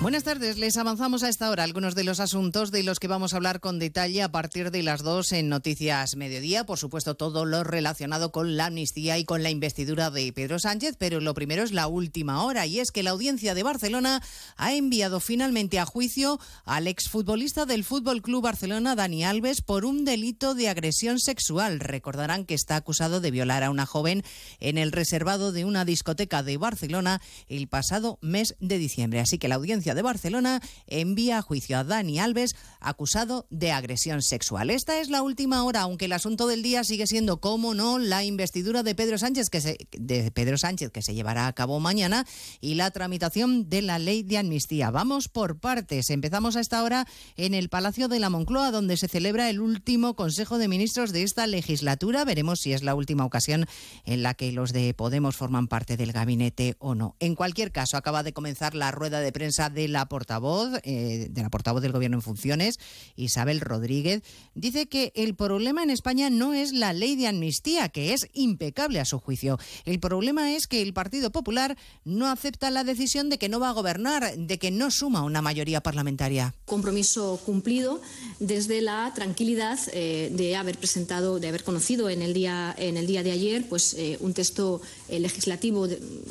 Buenas tardes, les avanzamos a esta hora algunos de los asuntos de los que vamos a hablar con detalle a partir de las dos en Noticias Mediodía. Por supuesto, todo lo relacionado con la amnistía y con la investidura de Pedro Sánchez, pero lo primero es la última hora y es que la audiencia de Barcelona ha enviado finalmente a juicio al exfutbolista del Fútbol Club Barcelona, Dani Alves, por un delito de agresión sexual. Recordarán que está acusado de violar a una joven en el reservado de una discoteca de Barcelona el pasado mes de diciembre. Así que la audiencia de Barcelona envía a juicio a Dani Alves acusado de agresión sexual. Esta es la última hora, aunque el asunto del día sigue siendo, como no, la investidura de Pedro Sánchez que se, de Pedro Sánchez que se llevará a cabo mañana y la tramitación de la ley de amnistía. Vamos por partes. Empezamos a esta hora en el Palacio de la Moncloa, donde se celebra el último Consejo de Ministros de esta legislatura. Veremos si es la última ocasión en la que los de Podemos forman parte del gabinete o no. En cualquier caso, acaba de comenzar la rueda de prensa de la portavoz, eh, de la portavoz del Gobierno en funciones, Isabel Rodríguez, dice que el problema en España no es la ley de amnistía, que es impecable a su juicio. El problema es que el Partido Popular no acepta la decisión de que no va a gobernar, de que no suma una mayoría parlamentaria. Compromiso cumplido desde la tranquilidad eh, de haber presentado, de haber conocido en el día, en el día de ayer, pues eh, un texto legislativo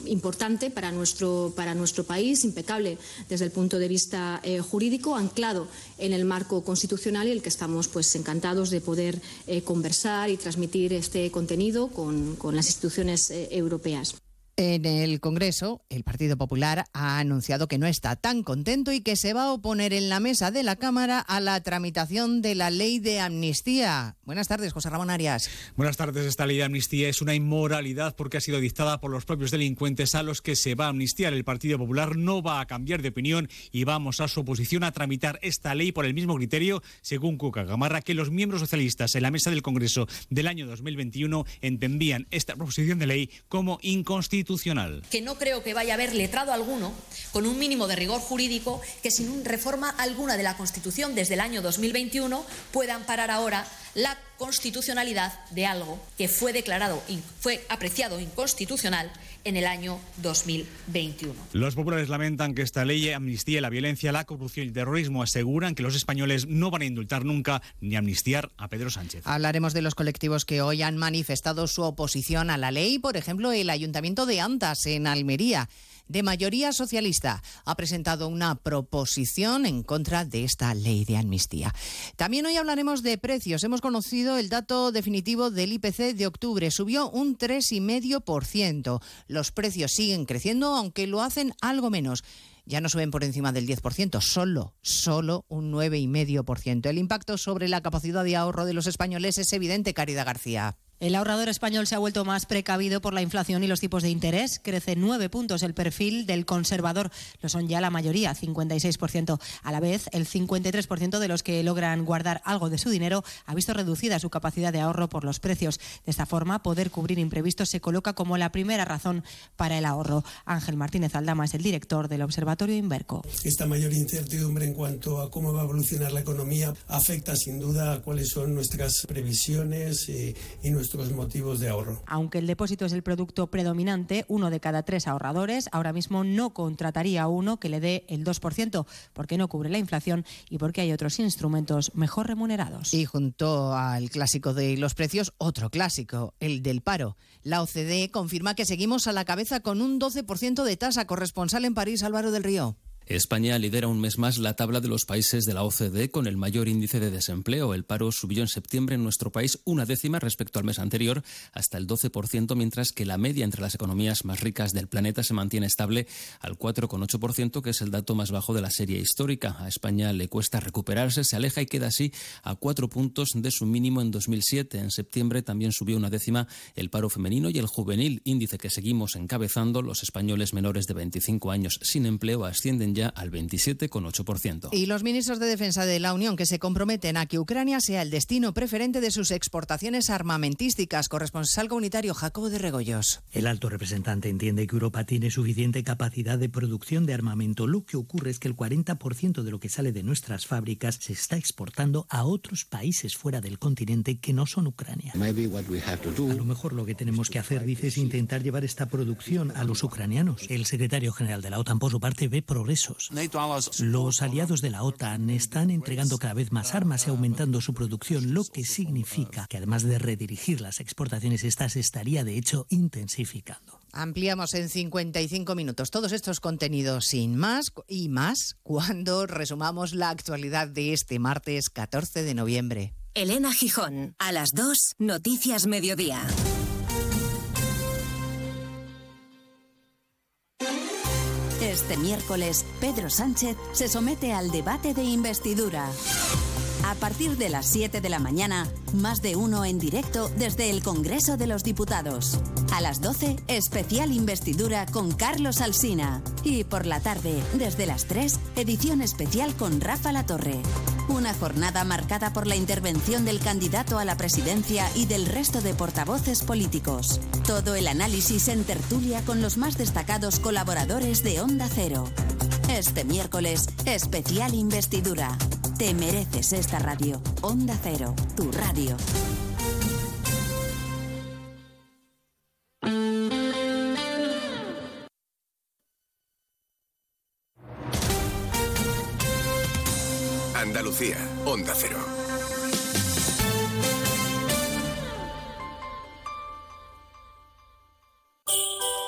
importante para nuestro, para nuestro país, impecable el punto de vista eh, jurídico, anclado en el marco constitucional y el que estamos pues, encantados de poder eh, conversar y transmitir este contenido con, con las instituciones eh, europeas. En el Congreso, el Partido Popular ha anunciado que no está tan contento y que se va a oponer en la mesa de la Cámara a la tramitación de la ley de amnistía. Buenas tardes, José Ramón Arias. Buenas tardes. Esta ley de amnistía es una inmoralidad porque ha sido dictada por los propios delincuentes a los que se va a amnistiar. El Partido Popular no va a cambiar de opinión y vamos a su oposición a tramitar esta ley por el mismo criterio, según Cuca Gamarra, que los miembros socialistas en la mesa del Congreso del año 2021 entendían esta proposición de ley como inconstitucional que no creo que vaya a haber letrado alguno con un mínimo de rigor jurídico que sin reforma alguna de la Constitución desde el año 2021 pueda amparar ahora la constitucionalidad de algo que fue declarado, fue apreciado inconstitucional en el año 2021. Los populares lamentan que esta ley amnistíe la violencia, la corrupción y el terrorismo. Aseguran que los españoles no van a indultar nunca ni amnistiar a Pedro Sánchez. Hablaremos de los colectivos que hoy han manifestado su oposición a la ley, por ejemplo, el Ayuntamiento de Antas en Almería de mayoría socialista ha presentado una proposición en contra de esta ley de amnistía. También hoy hablaremos de precios. Hemos conocido el dato definitivo del IPC de octubre. Subió un 3,5%. Los precios siguen creciendo, aunque lo hacen algo menos ya no suben por encima del 10%, solo, solo un 9,5%. El impacto sobre la capacidad de ahorro de los españoles es evidente, Caridad García. El ahorrador español se ha vuelto más precavido por la inflación y los tipos de interés. Crece nueve puntos el perfil del conservador. Lo son ya la mayoría, 56%. A la vez, el 53% de los que logran guardar algo de su dinero ha visto reducida su capacidad de ahorro por los precios. De esta forma, poder cubrir imprevistos se coloca como la primera razón para el ahorro. Ángel Martínez Aldama es el director del Observatorio Inverco. Esta mayor incertidumbre en cuanto a cómo va a evolucionar la economía afecta sin duda a cuáles son nuestras previsiones eh, y nuestros motivos de ahorro. Aunque el depósito es el producto predominante, uno de cada tres ahorradores ahora mismo no contrataría a uno que le dé el 2%, porque no cubre la inflación y porque hay otros instrumentos mejor remunerados. Y junto al clásico de los precios, otro clásico, el del paro. La OCDE confirma que seguimos a la cabeza con un 12% de tasa corresponsal en París, Álvaro del Río. España lidera un mes más la tabla de los países de la OCDE con el mayor índice de desempleo. El paro subió en septiembre en nuestro país una décima respecto al mes anterior, hasta el 12%, mientras que la media entre las economías más ricas del planeta se mantiene estable al 4,8%, que es el dato más bajo de la serie histórica. A España le cuesta recuperarse, se aleja y queda así a cuatro puntos de su mínimo en 2007. En septiembre también subió una décima el paro femenino y el juvenil, índice que seguimos encabezando. Los españoles menores de 25 años sin empleo ascienden al 27,8%. Y los ministros de Defensa de la Unión que se comprometen a que Ucrania sea el destino preferente de sus exportaciones armamentísticas. Corresponsal comunitario Jacobo de Regoyos. El alto representante entiende que Europa tiene suficiente capacidad de producción de armamento. Lo que ocurre es que el 40% de lo que sale de nuestras fábricas se está exportando a otros países fuera del continente que no son Ucrania. A lo mejor lo que tenemos que hacer, dice, es intentar llevar esta producción a los ucranianos. El secretario general de la OTAN, por su parte, ve progreso los aliados de la OTAN están entregando cada vez más armas y aumentando su producción, lo que significa que además de redirigir las exportaciones, estas estaría de hecho intensificando. Ampliamos en 55 minutos todos estos contenidos sin más y más cuando resumamos la actualidad de este martes 14 de noviembre. Elena Gijón, a las 2, Noticias Mediodía. Este miércoles, Pedro Sánchez se somete al debate de investidura. A partir de las 7 de la mañana, más de uno en directo desde el Congreso de los Diputados. A las 12, especial investidura con Carlos Alsina. Y por la tarde, desde las 3, edición especial con Rafa La Torre. Una jornada marcada por la intervención del candidato a la presidencia y del resto de portavoces políticos. Todo el análisis en tertulia con los más destacados colaboradores de Onda Cero. Este miércoles, especial investidura. Te mereces esta radio. Onda Cero, tu radio. Andalucía, Onda Cero.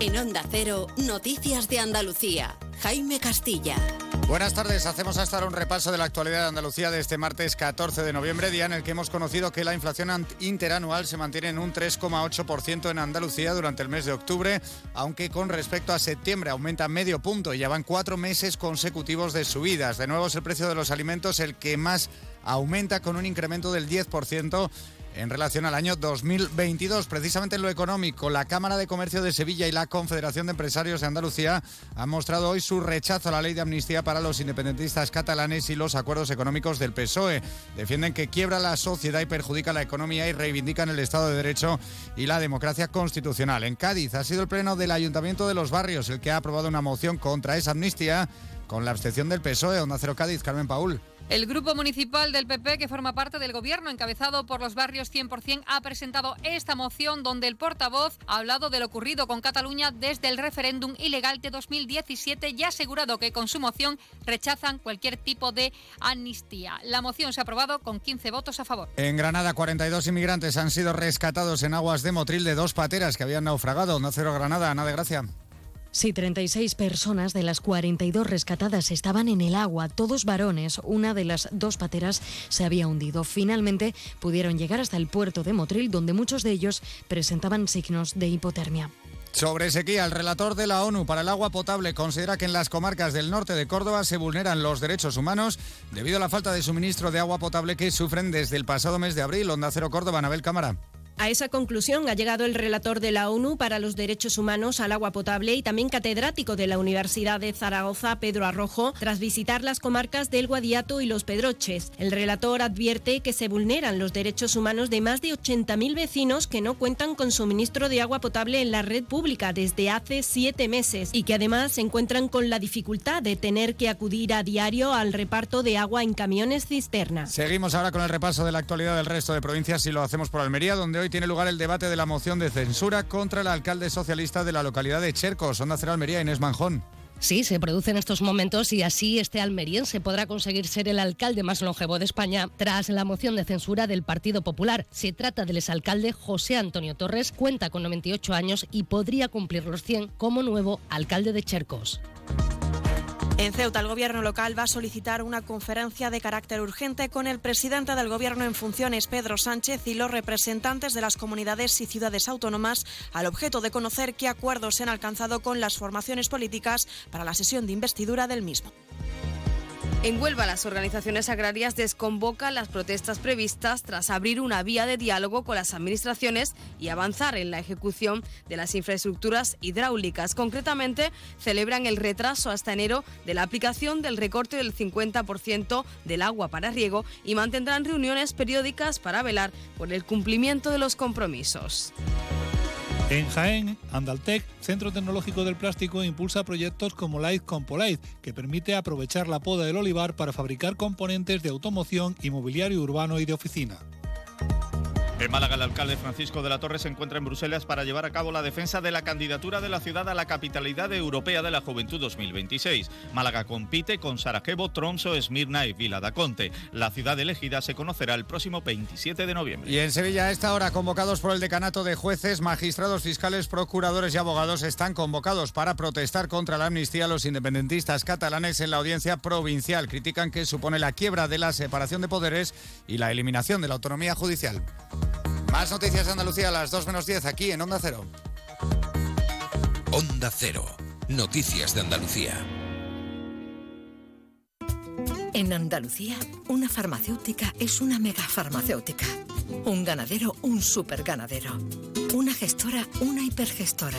En Onda Cero, Noticias de Andalucía. Jaime Castilla. Buenas tardes, hacemos hasta ahora un repaso de la actualidad de Andalucía de este martes 14 de noviembre, día en el que hemos conocido que la inflación interanual se mantiene en un 3,8% en Andalucía durante el mes de octubre, aunque con respecto a septiembre aumenta medio punto y ya van cuatro meses consecutivos de subidas. De nuevo es el precio de los alimentos el que más aumenta con un incremento del 10% en relación al año 2022. Precisamente en lo económico, la Cámara de Comercio de Sevilla y la Confederación de Empresarios de Andalucía han mostrado hoy su rechazo a la ley de amnistía para los independentistas catalanes y los acuerdos económicos del PSOE. Defienden que quiebra la sociedad y perjudica la economía y reivindican el Estado de Derecho y la democracia constitucional. En Cádiz ha sido el pleno del Ayuntamiento de los Barrios el que ha aprobado una moción contra esa amnistía con la abstención del PSOE. Onda Cero Cádiz, Carmen Paul. El grupo municipal del PP, que forma parte del gobierno encabezado por los barrios 100%, ha presentado esta moción donde el portavoz ha hablado de lo ocurrido con Cataluña desde el referéndum ilegal de 2017 y ha asegurado que con su moción rechazan cualquier tipo de amnistía. La moción se ha aprobado con 15 votos a favor. En Granada, 42 inmigrantes han sido rescatados en aguas de Motril de dos pateras que habían naufragado. No cero Granada, nada de gracia. Sí, 36 personas de las 42 rescatadas estaban en el agua, todos varones. Una de las dos pateras se había hundido. Finalmente pudieron llegar hasta el puerto de Motril, donde muchos de ellos presentaban signos de hipotermia. Sobre sequía, el relator de la ONU para el agua potable considera que en las comarcas del norte de Córdoba se vulneran los derechos humanos debido a la falta de suministro de agua potable que sufren desde el pasado mes de abril. Onda Cero Córdoba, Anabel Cámara. A esa conclusión ha llegado el relator de la ONU para los Derechos Humanos al Agua Potable y también catedrático de la Universidad de Zaragoza, Pedro Arrojo, tras visitar las comarcas del Guadiato y los Pedroches. El relator advierte que se vulneran los derechos humanos de más de 80.000 vecinos que no cuentan con suministro de agua potable en la red pública desde hace siete meses y que además se encuentran con la dificultad de tener que acudir a diario al reparto de agua en camiones cisterna. Seguimos ahora con el repaso de la actualidad del resto de provincias y lo hacemos por Almería, donde hoy tiene lugar el debate de la moción de censura contra el alcalde socialista de la localidad de Chercos, Onda Cero Almería, Inés Manjón. Sí, se produce en estos momentos y así este almeriense podrá conseguir ser el alcalde más longevo de España tras la moción de censura del Partido Popular. Se trata del exalcalde José Antonio Torres, cuenta con 98 años y podría cumplir los 100 como nuevo alcalde de Chercos. En Ceuta, el gobierno local va a solicitar una conferencia de carácter urgente con el presidente del gobierno en funciones, Pedro Sánchez, y los representantes de las comunidades y ciudades autónomas, al objeto de conocer qué acuerdos se han alcanzado con las formaciones políticas para la sesión de investidura del mismo. En Huelva, las organizaciones agrarias desconvocan las protestas previstas tras abrir una vía de diálogo con las administraciones y avanzar en la ejecución de las infraestructuras hidráulicas. Concretamente, celebran el retraso hasta enero de la aplicación del recorte del 50% del agua para riego y mantendrán reuniones periódicas para velar por el cumplimiento de los compromisos. En Jaén, Andaltec, Centro Tecnológico del Plástico, impulsa proyectos como Light Compolite, que permite aprovechar la poda del olivar para fabricar componentes de automoción y mobiliario urbano y de oficina. En Málaga, el alcalde Francisco de la Torre se encuentra en Bruselas para llevar a cabo la defensa de la candidatura de la ciudad a la capitalidad europea de la juventud 2026. Málaga compite con Sarajevo, Tromso, Esmirna y Vila da Conte. La ciudad elegida se conocerá el próximo 27 de noviembre. Y en Sevilla, a esta hora, convocados por el decanato de jueces, magistrados fiscales, procuradores y abogados, están convocados para protestar contra la amnistía a los independentistas catalanes en la audiencia provincial. Critican que supone la quiebra de la separación de poderes y la eliminación de la autonomía judicial. Más noticias de Andalucía a las 2 menos 10 aquí en Onda Cero. Onda Cero. Noticias de Andalucía. En Andalucía, una farmacéutica es una megafarmacéutica. Un ganadero, un superganadero. Una gestora, una hipergestora.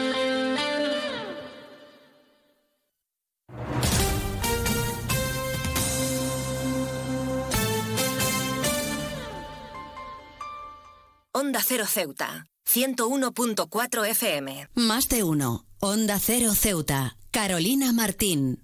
Onda Cero Ceuta, 101.4 FM. Más de uno. Onda Cero Ceuta. Carolina Martín.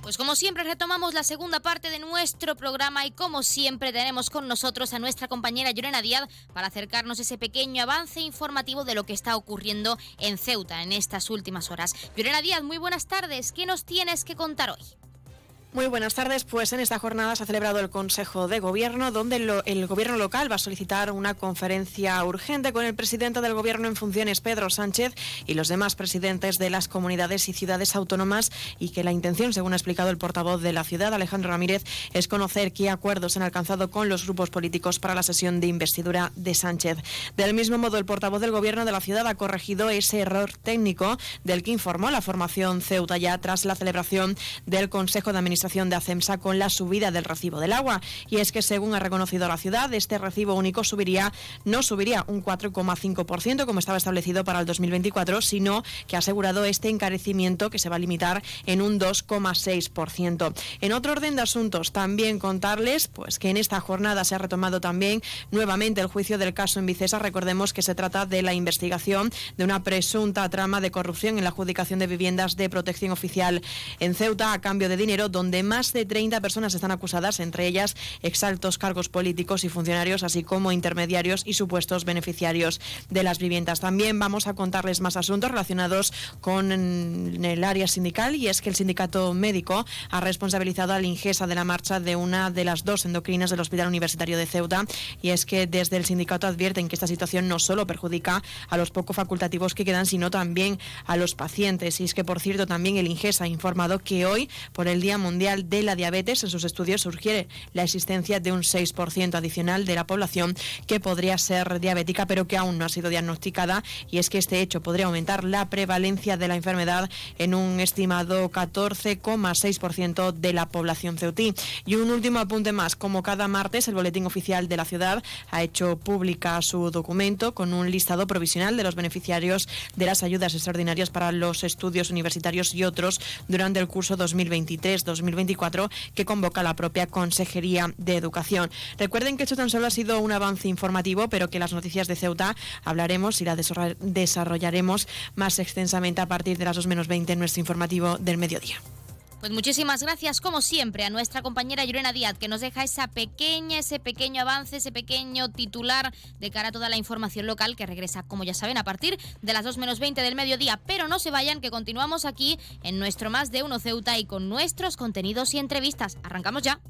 Pues como siempre retomamos la segunda parte de nuestro programa y como siempre tenemos con nosotros a nuestra compañera Llorena Díaz para acercarnos ese pequeño avance informativo de lo que está ocurriendo en Ceuta en estas últimas horas. Llorena Díaz, muy buenas tardes. ¿Qué nos tienes que contar hoy? Muy buenas tardes. Pues en esta jornada se ha celebrado el Consejo de Gobierno, donde el Gobierno local va a solicitar una conferencia urgente con el presidente del Gobierno en funciones, Pedro Sánchez, y los demás presidentes de las comunidades y ciudades autónomas, y que la intención, según ha explicado el portavoz de la ciudad, Alejandro Ramírez, es conocer qué acuerdos han alcanzado con los grupos políticos para la sesión de investidura de Sánchez. Del mismo modo, el portavoz del Gobierno de la ciudad ha corregido ese error técnico del que informó la formación Ceuta ya tras la celebración del Consejo de Administración de ACEMSA con la subida del recibo del agua. Y es que, según ha reconocido la ciudad, este recibo único subiría, no subiría un 4,5% como estaba establecido para el 2024, sino que ha asegurado este encarecimiento que se va a limitar en un 2,6%. En otro orden de asuntos, también contarles pues que en esta jornada se ha retomado también nuevamente el juicio del caso en Vicesa. Recordemos que se trata de la investigación de una presunta trama de corrupción en la adjudicación de viviendas de protección oficial en Ceuta a cambio de dinero, donde de más de 30 personas están acusadas, entre ellas exaltos cargos políticos y funcionarios, así como intermediarios y supuestos beneficiarios de las viviendas. También vamos a contarles más asuntos relacionados con el área sindical y es que el sindicato médico ha responsabilizado al Ingesa de la marcha de una de las dos endocrinas del Hospital Universitario de Ceuta y es que desde el sindicato advierten que esta situación no solo perjudica a los poco facultativos que quedan, sino también a los pacientes. Y es que, por cierto, también el Ingesa ha informado que hoy, por el Día Mundial de la Diabetes, en sus estudios sugiere la existencia de un 6% adicional de la población que podría ser diabética, pero que aún no ha sido diagnosticada. Y es que este hecho podría aumentar la prevalencia de la enfermedad en un estimado 14,6% de la población ceutí. Y un último apunte más. Como cada martes, el Boletín Oficial de la Ciudad ha hecho pública su documento con un listado provisional de los beneficiarios de las ayudas extraordinarias para los estudios universitarios y otros durante el curso 2023-2024 que convoca la propia Consejería de Educación. Recuerden que esto tan solo ha sido un avance informativo, pero que las noticias de Ceuta hablaremos y la desarrollaremos más extensamente a partir de las 2 menos 20 en nuestro informativo del mediodía. Pues muchísimas gracias, como siempre, a nuestra compañera Llorena Díaz, que nos deja esa pequeña, ese pequeño avance, ese pequeño titular de cara a toda la información local que regresa, como ya saben, a partir de las 2 menos 20 del mediodía. Pero no se vayan, que continuamos aquí en nuestro Más de Uno Ceuta y con nuestros contenidos y entrevistas. Arrancamos ya.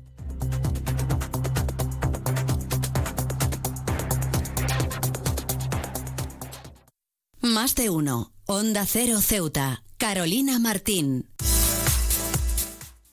Más de uno. Onda Cero Ceuta. Carolina Martín.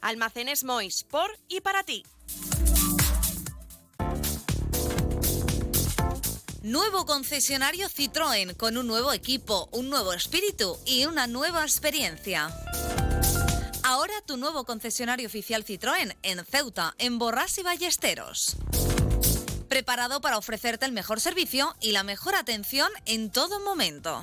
Almacenes Mois, por y para ti. Nuevo concesionario Citroën con un nuevo equipo, un nuevo espíritu y una nueva experiencia. Ahora tu nuevo concesionario oficial Citroën en Ceuta, en Borras y Ballesteros. Preparado para ofrecerte el mejor servicio y la mejor atención en todo momento.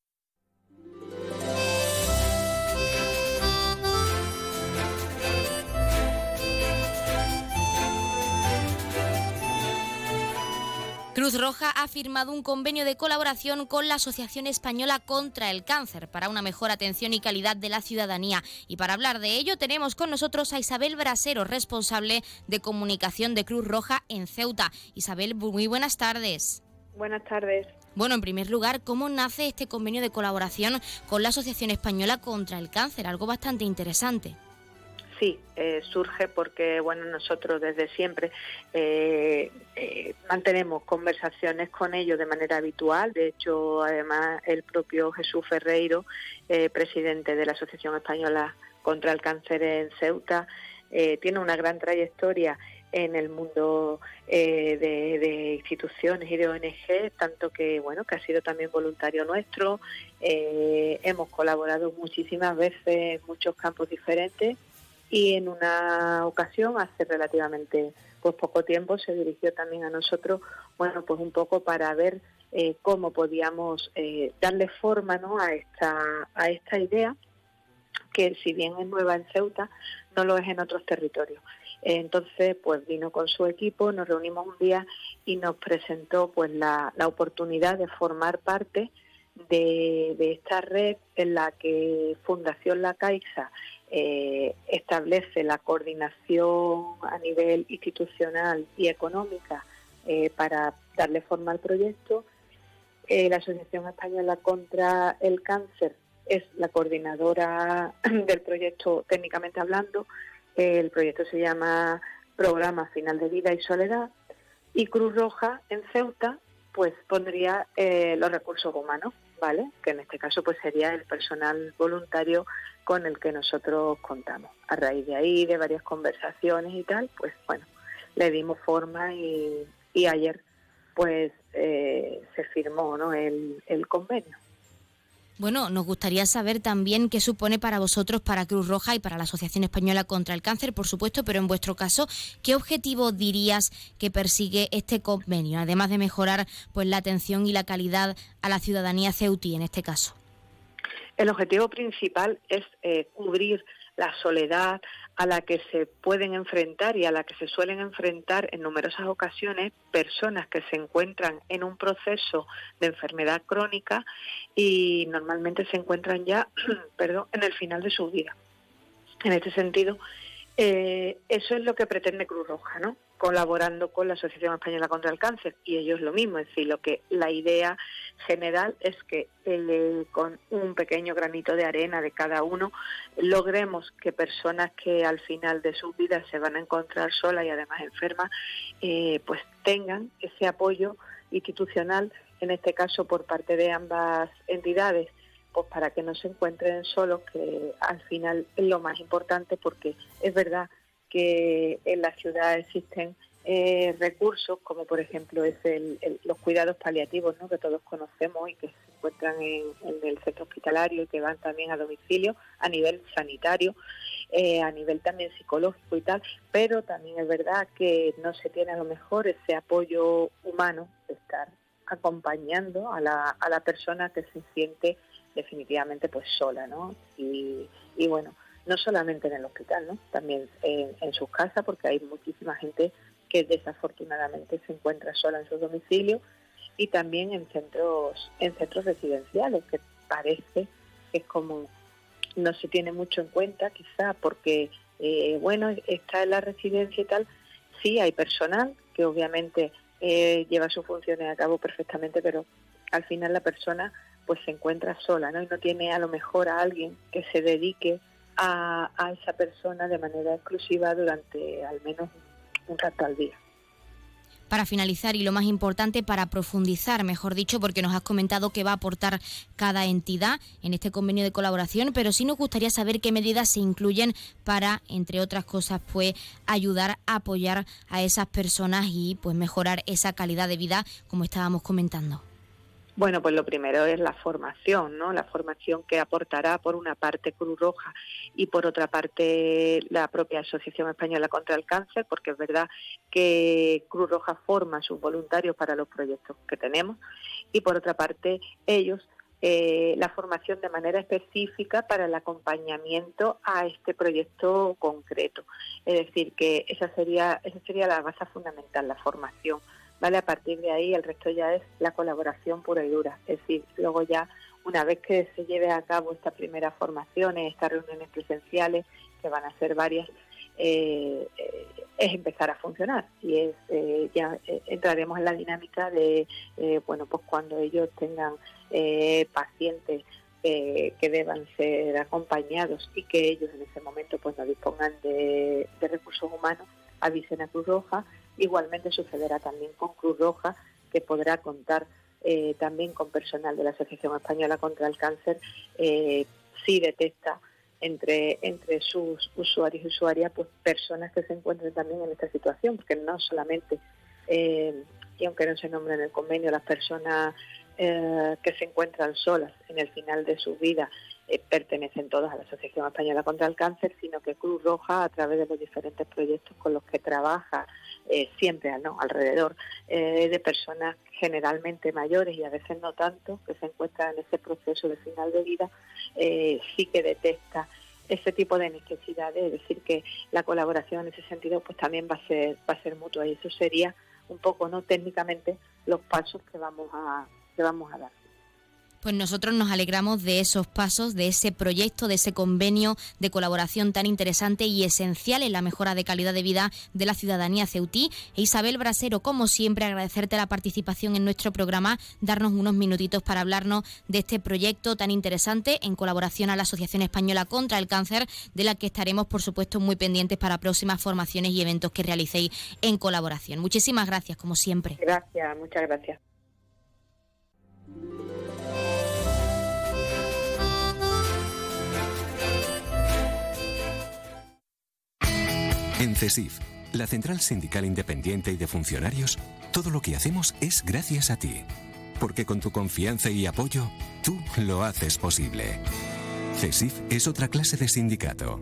Cruz Roja ha firmado un convenio de colaboración con la Asociación Española contra el Cáncer para una mejor atención y calidad de la ciudadanía. Y para hablar de ello tenemos con nosotros a Isabel Brasero, responsable de comunicación de Cruz Roja en Ceuta. Isabel, muy buenas tardes. Buenas tardes. Bueno, en primer lugar, ¿cómo nace este convenio de colaboración con la Asociación Española contra el Cáncer? Algo bastante interesante. Sí, eh, surge porque bueno nosotros desde siempre eh, eh, mantenemos conversaciones con ellos de manera habitual. De hecho, además el propio Jesús Ferreiro, presidente de la Asociación Española contra el Cáncer en Ceuta, tiene una gran trayectoria en el mundo de, instituciones y de ONG, tanto que bueno que ha sido también voluntario nuestro. hemos colaborado muchísimas veces en muchos campos diferentes y en una ocasión, hace relativamente pues poco tiempo, se dirigió también a nosotros, bueno, pues un poco para ver eh, cómo podíamos eh, darle forma ¿no? a, esta, a esta idea, que si bien es nueva en Ceuta, no lo es en otros territorios. Entonces, pues vino con su equipo, nos reunimos un día y nos presentó pues la, la oportunidad de formar parte de, de, esta red en la que Fundación La Caixa eh, establece la coordinación a nivel institucional y económica eh, para darle forma al proyecto. Eh, la Asociación Española contra el Cáncer es la coordinadora del proyecto técnicamente hablando. el proyecto se llama Programa Final de Vida y Soledad y Cruz Roja en Ceuta pues pondría los recursos humanos, Que en este caso pues sería el personal voluntario con el que nosotros contamos. A raíz de ahí, de varias conversaciones y tal, pues bueno, le dimos forma y, ayer pues eh, se firmó ¿no? el, el convenio. Bueno, nos gustaría saber también qué supone para vosotros, para Cruz Roja y para la Asociación Española contra el Cáncer, por supuesto, pero en vuestro caso, ¿qué objetivo dirías que persigue este convenio, además de mejorar pues la atención y la calidad a la ciudadanía ceutí en este caso? El objetivo principal es eh, cubrir la soledad a la que se pueden enfrentar y a la que se suelen enfrentar en numerosas ocasiones personas que se encuentran en un proceso de enfermedad crónica y normalmente se encuentran ya, perdón, en el final de su vida. En este sentido, eh, eso es lo que pretende Cruz Roja, ¿no? Colaborando con la Asociación Española contra el Cáncer y ellos lo mismo, es decir, lo que la idea general es que eh, con un pequeño granito de arena de cada uno logremos que personas que al final de sus vidas se van a encontrar solas y además enfermas, eh, pues tengan ese apoyo institucional, en este caso por parte de ambas entidades, pues para que no se encuentren solos, que al final es lo más importante porque es verdad que en la ciudad existen eh, recursos como por ejemplo es el, los cuidados paliativos ¿no? que todos conocemos y que se encuentran en, el centro hospitalario y que van también a domicilio a nivel sanitario, eh, a nivel también psicológico y tal, pero también es verdad que no se tiene a lo mejor ese apoyo humano de estar acompañando a la, a la persona que se siente definitivamente pues sola, ¿no? Y, y bueno, no solamente en el hospital, ¿no? también en, sus casas, porque hay muchísima gente que desafortunadamente se encuentra sola en su domicilio y también en centros, en centros residenciales, que parece que es como no se tiene mucho en cuenta, quizá porque, eh, bueno, está en la residencia y tal, sí hay personal que obviamente eh, lleva sus funciones a cabo perfectamente, pero al final la persona pues se encuentra sola, ¿no? Y no tiene a lo mejor a alguien que se dedique a, esa persona de manera exclusiva durante al menos un rato al día para finalizar y lo más importante para profundizar, mejor dicho, porque nos has comentado que va a aportar cada entidad en este convenio de colaboración, pero sí nos gustaría saber qué medidas se incluyen para, entre otras cosas, pues ayudar a apoyar a esas personas y pues mejorar esa calidad de vida, como estábamos comentando. Bueno, pues lo primero es la formación, ¿no? La formación que aportará por una parte Cruz Roja y por otra parte la propia Asociación Española contra el Cáncer, porque es verdad que Cruz Roja forma a sus voluntarios para los proyectos que tenemos y por otra parte ellos eh, la formación de manera específica para el acompañamiento a este proyecto concreto. Es decir, que esa sería, esa sería la base fundamental, la formación ¿vale? A partir de ahí el resto ya es la colaboración pura y dura, es decir, luego ya una vez que se lleve a cabo estas primeras formaciones, estas reuniones presenciales, que van a ser varias, eh, eh, es empezar a funcionar y es eh, ya entraremos en la dinámica de bueno pues cuando ellos tengan pacientes que deban ser acompañados y que ellos en ese momento pues no dispongan de, de recursos humanos avisen a Cruz Roja igualmente sucederá también con Cruz Roja que podrá contar eh, también con personal de la Asociación Española contra el Cáncer, eh, si detecta entre, entre sus usuarios y usuarias pues personas que se encuentren también en esta situación, porque no solamente, eh, y aunque no se nombre en el convenio, las personas que se encuentran solas en el final de su vida pertenecen todas a la Asociación Española contra el Cáncer, sino que Cruz Roja, a través de los diferentes proyectos con los que trabaja eh, siempre alrededor eh, de personas generalmente mayores y a veces no tanto, que se encuentran en ese proceso de final de vida, eh, sí que detecta ese tipo de necesidades, es decir, que la colaboración en ese sentido pues también va a ser, va a ser mutua y eso sería un poco no técnicamente los pasos que vamos a, que vamos a dar. Pues nosotros nos alegramos de esos pasos, de ese proyecto, de ese convenio de colaboración tan interesante y esencial en la mejora de calidad de vida de la ciudadanía ceutí. E Isabel Brasero, como siempre, agradecerte la participación en nuestro programa, darnos unos minutitos para hablarnos de este proyecto tan interesante en colaboración a la Asociación Española contra el Cáncer, de la que estaremos, por supuesto, muy pendientes para próximas formaciones y eventos que realicéis en colaboración. Muchísimas gracias, como siempre. Gracias, muchas gracias. En CESIF, la Central Sindical Independiente y de Funcionarios, todo lo que hacemos es gracias a ti. Porque con tu confianza y apoyo, tú lo haces posible. CESIF es otra clase de sindicato.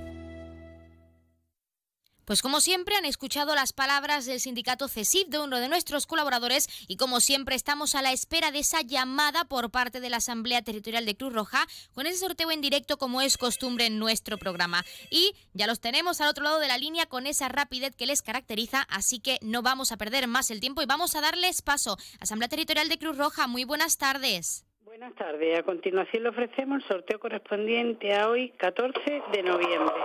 Pues como siempre han escuchado las palabras del sindicato CESIF de uno de nuestros colaboradores y como siempre estamos a la espera de esa llamada por parte de la Asamblea Territorial de Cruz Roja con ese sorteo en directo como es costumbre en nuestro programa. Y ya los tenemos al otro lado de la línea con esa rapidez que les caracteriza, así que no vamos a perder más el tiempo y vamos a darles paso. Asamblea Territorial de Cruz Roja, muy buenas tardes. Buenas tardes. A continuación le ofrecemos el sorteo correspondiente a hoy, 14 de noviembre.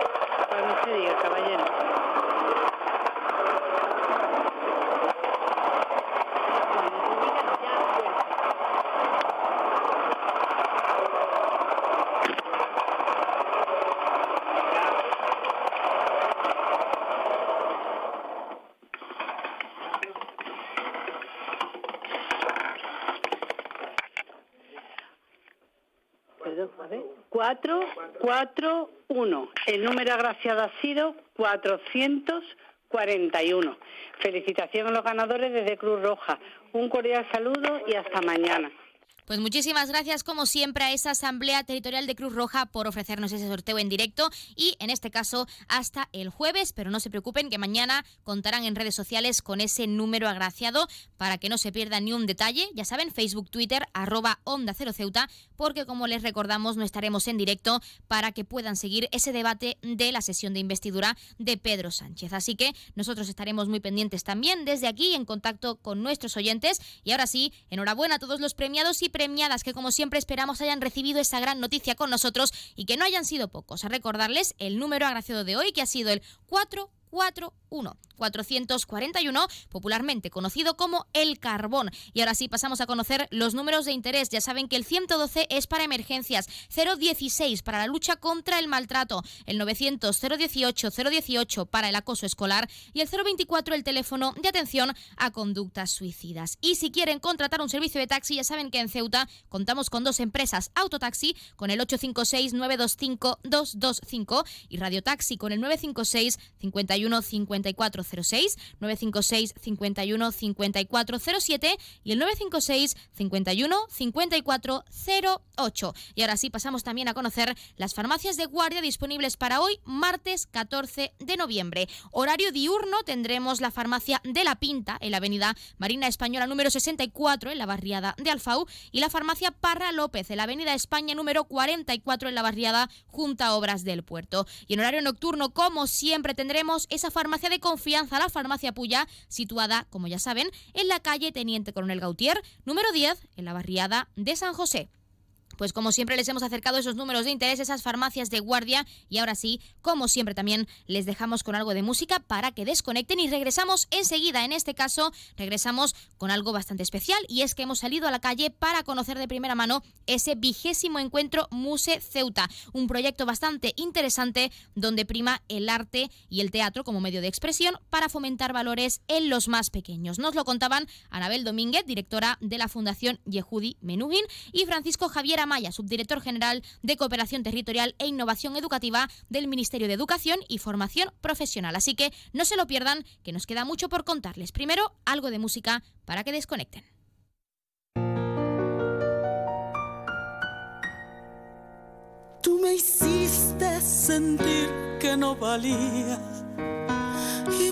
Cuatro uno. El número agraciado ha sido 441. Felicitación a los ganadores desde Cruz Roja. Un cordial saludo y hasta mañana. Pues muchísimas gracias, como siempre, a esa Asamblea Territorial de Cruz Roja por ofrecernos ese sorteo en directo y, en este caso, hasta el jueves. Pero no se preocupen que mañana contarán en redes sociales con ese número agraciado para que no se pierda ni un detalle. Ya saben, Facebook, Twitter, arroba Onda Cero Ceuta, porque, como les recordamos, no estaremos en directo para que puedan seguir ese debate de la sesión de investidura de Pedro Sánchez. Así que nosotros estaremos muy pendientes también desde aquí en contacto con nuestros oyentes. Y ahora sí, enhorabuena a todos los premiados y premiadas que como siempre esperamos hayan recibido esa gran noticia con nosotros y que no hayan sido pocos. A recordarles el número agraciado de hoy que ha sido el 441. 441, popularmente conocido como el carbón. Y ahora sí pasamos a conocer los números de interés. Ya saben que el 112 es para emergencias, 016 para la lucha contra el maltrato, el 900 018 018 para el acoso escolar y el 024 el teléfono de atención a conductas suicidas. Y si quieren contratar un servicio de taxi, ya saben que en Ceuta contamos con dos empresas, Autotaxi con el 856 925 225 y Radio Taxi con el 956 51 5406, 956 51 5407 y el 956 51 5408. Y ahora sí, pasamos también a conocer las farmacias de guardia disponibles para hoy, martes 14 de noviembre. Horario diurno tendremos la farmacia de La Pinta en la avenida Marina Española número 64 en la barriada de Alfau y la farmacia Parra López en la avenida España número 44 en la barriada Junta Obras del Puerto. Y en horario nocturno, como siempre, tendremos esa farmacia de confianza, la farmacia Puya, situada, como ya saben, en la calle Teniente Coronel Gautier, número 10, en la barriada de San José. Pues como siempre les hemos acercado esos números de interés, esas farmacias de guardia y ahora sí, como siempre también les dejamos con algo de música para que desconecten y regresamos enseguida. En este caso, regresamos con algo bastante especial y es que hemos salido a la calle para conocer de primera mano ese vigésimo encuentro Muse Ceuta, un proyecto bastante interesante donde prima el arte y el teatro como medio de expresión para fomentar valores en los más pequeños. Nos lo contaban Anabel Domínguez, directora de la Fundación Yehudi Menugin y Francisco Javier Maya, subdirector general de Cooperación Territorial e Innovación Educativa del Ministerio de Educación y Formación Profesional. Así que no se lo pierdan, que nos queda mucho por contarles. Primero, algo de música para que desconecten. Tú me hiciste sentir que no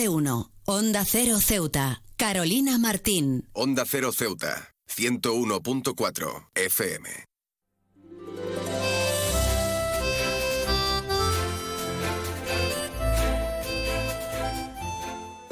Más de uno. Onda Cero Ceuta. Carolina Martín. Onda Cero Ceuta. 101.4 FM.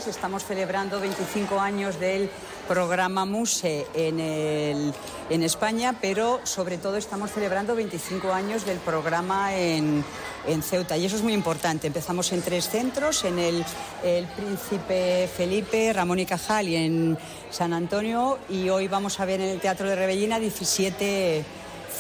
Estamos celebrando 25 años del programa MUSE en, en España, pero sobre todo estamos celebrando 25 años del programa en, en Ceuta y eso es muy importante. Empezamos en tres centros, en el, el Príncipe Felipe, Ramón y Cajal y en San Antonio y hoy vamos a ver en el Teatro de Rebellina 17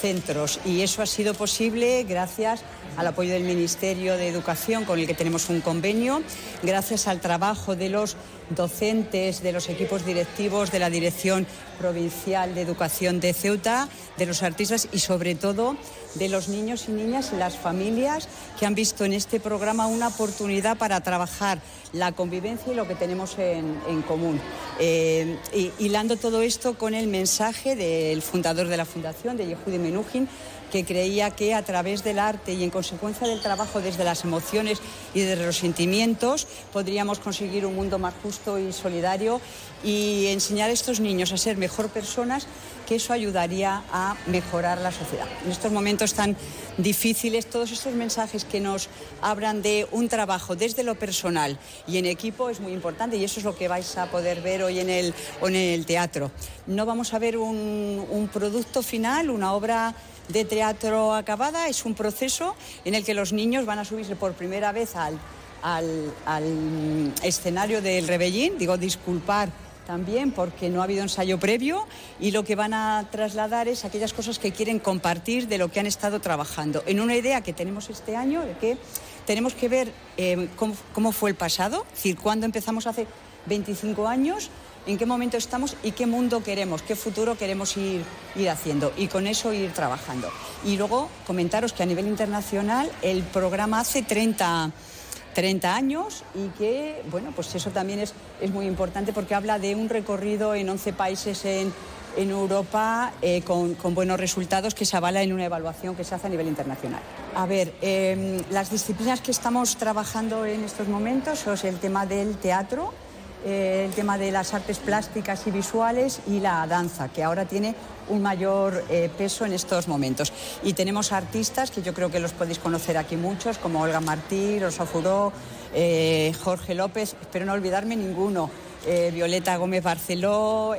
centros. Y eso ha sido posible gracias al apoyo del Ministerio de Educación con el que tenemos un convenio, gracias al trabajo de los docentes, de los equipos directivos de la Dirección Provincial de Educación de Ceuta, de los artistas y sobre todo de los niños y niñas y las familias que han visto en este programa una oportunidad para trabajar la convivencia y lo que tenemos en, común. Eh, hilando todo esto con el mensaje del fundador de la Fundación, de Yehudi Menuhin, que creía que a través del arte y en consecuencia del trabajo desde las emociones y desde los sentimientos podríamos conseguir un mundo más justo y solidario y enseñar a estos niños a ser mejor personas, que eso ayudaría a mejorar la sociedad. En estos momentos tan difíciles, todos estos mensajes que nos hablan de un trabajo desde lo personal y en equipo es muy importante y eso es lo que vais a poder ver hoy en el, en el teatro. No vamos a ver un, producto final, una obra de teatro acabada, es un proceso en el que los niños van a subirse por primera vez al, al, escenario del Rebellín, digo disculpar también porque no ha habido ensayo previo y lo que van a trasladar es aquellas cosas que quieren compartir de lo que han estado trabajando. En una idea que tenemos este año de que tenemos que ver eh, cómo, fue el pasado, es decir, cuándo empezamos hace 25 años en qué momento estamos y qué mundo queremos, qué futuro queremos ir, ir haciendo y con eso ir trabajando. Y luego comentaros que a nivel internacional el programa hace 30, 30 años y que, bueno, pues eso también es, es muy importante porque habla de un recorrido en 11 países en, en Europa eh, con, con, buenos resultados que se avala en una evaluación que se hace a nivel internacional. A ver, eh, las disciplinas que estamos trabajando en estos momentos son el tema del teatro, eh, el tema de las artes plásticas y visuales y la danza, que ahora tiene un mayor eh, peso en estos momentos. Y tenemos artistas que yo creo que los podéis conocer aquí muchos, como Olga Martí, Rosa Furó, eh, Jorge López, espero no olvidarme ninguno. Violeta Gómez Barceló,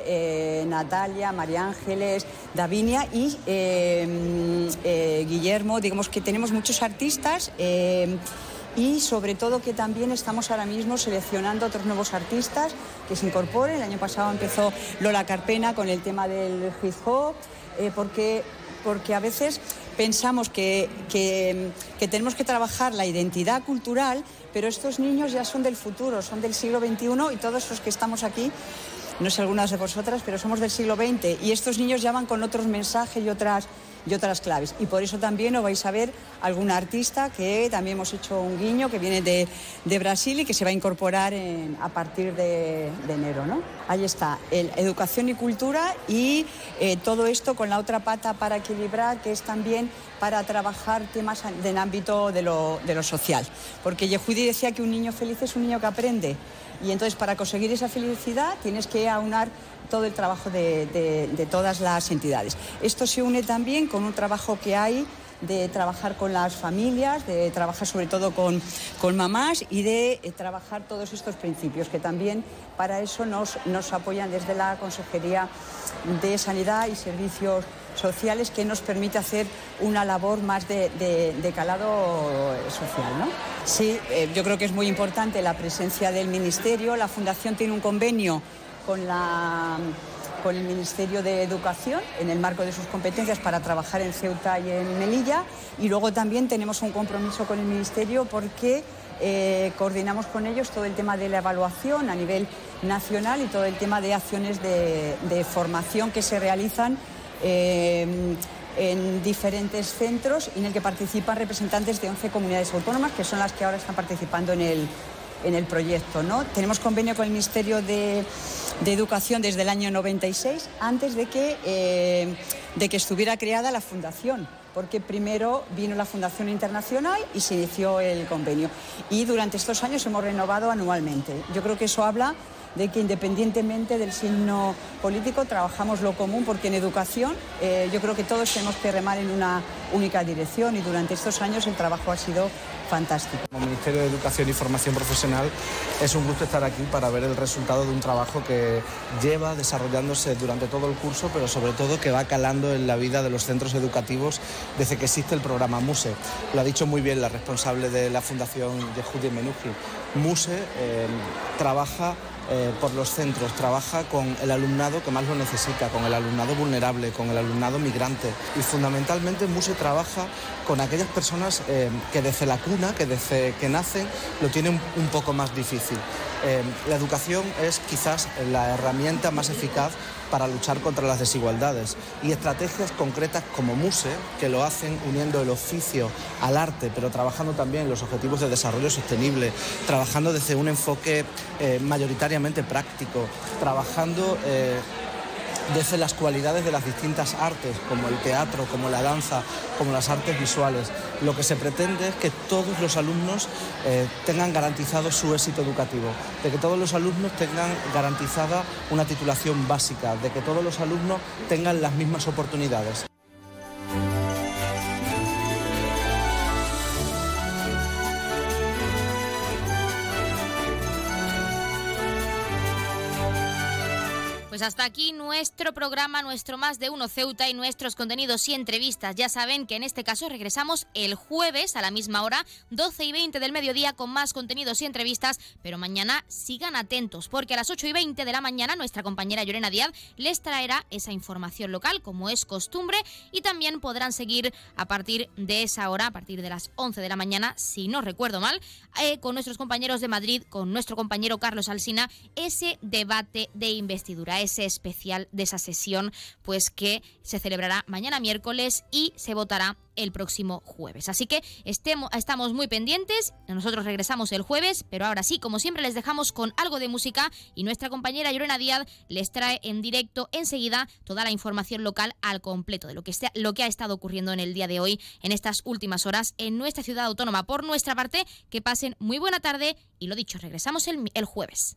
Natalia, María Ángeles, Davinia y eh, Guillermo. Digamos que tenemos muchos artistas y sobre todo que también estamos ahora mismo seleccionando otros nuevos artistas que se incorporen. El año pasado empezó Lola Carpena con el tema del hip hop, porque, porque a veces pensamos que, que, que, tenemos que trabajar la identidad cultural, pero estos niños ya son del futuro, son del siglo XXI y todos los que estamos aquí, no sé algunas de vosotras, pero somos del siglo XX y estos niños ya van con otros mensajes y otras y otras claves. Y por eso también os vais a ver algún artista que también hemos hecho un guiño que viene de, de Brasil y que se va a incorporar a partir de, de, enero. ¿no? Ahí está, el, educación y cultura y eh, todo esto con la otra pata para equilibrar, que es también para trabajar temas del ámbito de lo, de lo social. Porque Yehudi decía que un niño feliz es un niño que aprende. Y entonces para conseguir esa felicidad tienes que aunar todo el trabajo de, todas las entidades. Esto se une también con un trabajo que hay de trabajar con las familias, de trabajar sobre todo con, con mamás y de eh, trabajar todos estos principios, que también para eso nos, nos apoyan desde la Consejería de Sanidad y Servicios sociales que nos permite hacer una labor más de calado social. ¿no? Sí, eh, yo creo que es muy importante la presencia del Ministerio. La Fundación tiene un convenio con, la, con el Ministerio de Educación en el marco de sus competencias para trabajar en Ceuta y en Melilla. Y luego también tenemos un compromiso con el Ministerio porque eh, coordinamos con ellos todo el tema de la evaluación a nivel nacional y todo el tema de acciones de, formación que se realizan eh, en diferentes centros en el que participan representantes de 11 comunidades autónomas, que son las que ahora están participando en el, en el proyecto. ¿no? Tenemos convenio con el Ministerio de, de Educación desde el año 96, antes de que, eh, de que estuviera creada la fundación porque primero vino la Fundación Internacional y se inició el convenio. Y durante estos años hemos renovado anualmente. Yo creo que eso habla de que independientemente del signo político trabajamos lo común porque en educación eh, yo creo que todos tenemos que remar en una única dirección y durante estos años el trabajo ha sido fantástico. Como Ministerio de Educación y Formación Profesional es un gusto estar aquí para ver el resultado de un trabajo que lleva desarrollándose durante todo el curso, pero sobre todo que va calando en la vida de los centros educativos desde que existe el programa MUSE. Lo ha dicho muy bien la responsable de la Fundación Yehudi Menuji. MUSE eh, trabaja eh, por los centros, trabaja con el alumnado que más lo necesita, con el alumnado vulnerable, con el alumnado migrante y fundamentalmente MUSE trabaja con aquellas personas eh, que desde la cuna, que desde que nacen, lo tienen un poco más difícil. Eh, la educación es quizás la herramienta más eficaz para luchar contra las desigualdades y estrategias concretas como MUSE, que lo hacen uniendo el oficio al arte, pero trabajando también los objetivos de desarrollo sostenible, trabajando desde un enfoque eh, mayoritariamente práctico, trabajando eh, desde las cualidades de las distintas artes, como el teatro, como la danza, como las artes visuales. Lo que se pretende es que todos los alumnos eh, tengan garantizado su éxito educativo, de que todos los alumnos tengan garantizada una titulación básica, de que todos los alumnos tengan las mismas oportunidades. Pues hasta aquí nuestro programa, nuestro Más de Uno Ceuta y nuestros contenidos y entrevistas. Ya saben que en este caso regresamos el jueves a la misma hora, 12 y 20 del mediodía, con más contenidos y entrevistas. Pero mañana sigan atentos, porque a las 8 y 20 de la mañana nuestra compañera Llorena Díaz les traerá esa información local, como es costumbre, y también podrán seguir a partir de esa hora, a partir de las 11 de la mañana, si no recuerdo mal, eh, con nuestros compañeros de Madrid, con nuestro compañero Carlos Alsina, ese debate de investidura especial de esa sesión, pues que se celebrará mañana miércoles y se votará el próximo jueves. Así que estemos, estamos muy pendientes, nosotros regresamos el jueves, pero ahora sí, como siempre, les dejamos con algo de música y nuestra compañera Llorena Díaz les trae en directo enseguida toda la información local al completo de lo que, lo que ha estado ocurriendo en el día de hoy, en estas últimas horas, en nuestra ciudad autónoma. Por nuestra parte, que pasen muy buena tarde y lo dicho, regresamos el jueves.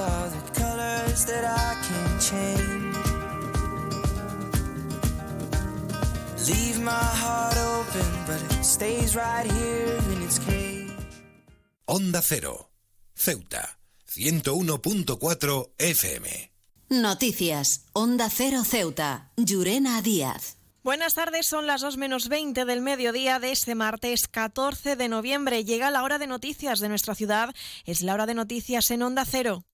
Are the colors that I can't change. Leave my heart open, but it stays right here in its cage. Onda Cero, Ceuta, 101.4 FM. Noticias. Onda Cero Ceuta. Llurena Díaz. Buenas tardes, son las 2 menos 20 del mediodía de este martes 14 de noviembre. Llega la hora de noticias de nuestra ciudad. Es la hora de noticias en Onda Cero.